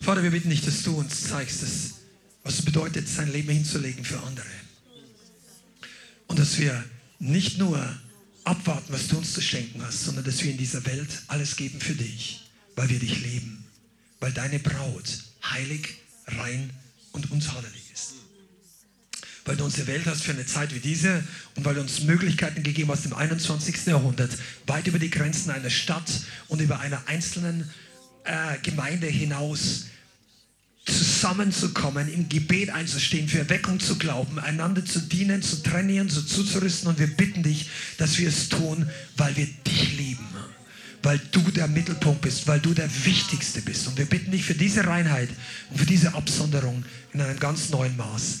Vater, wir bitten dich, dass du uns zeigst, dass was es bedeutet, sein Leben hinzulegen für andere. Und dass wir nicht nur abwarten, was du uns zu schenken hast, sondern dass wir in dieser Welt alles geben für dich, weil wir dich lieben, weil deine Braut heilig, rein und untadelig. Weil du uns erwählt hast für eine Zeit wie diese und weil du uns Möglichkeiten gegeben hast im 21. Jahrhundert, weit über die Grenzen einer Stadt und über einer einzelnen äh, Gemeinde hinaus zusammenzukommen, im Gebet einzustehen, für Erweckung zu glauben, einander zu dienen, zu trainieren, zu zuzurüsten. Und wir bitten dich, dass wir es tun, weil wir dich lieben, weil du der Mittelpunkt bist, weil du der Wichtigste bist. Und wir bitten dich für diese Reinheit und für diese Absonderung in einem ganz neuen Maß.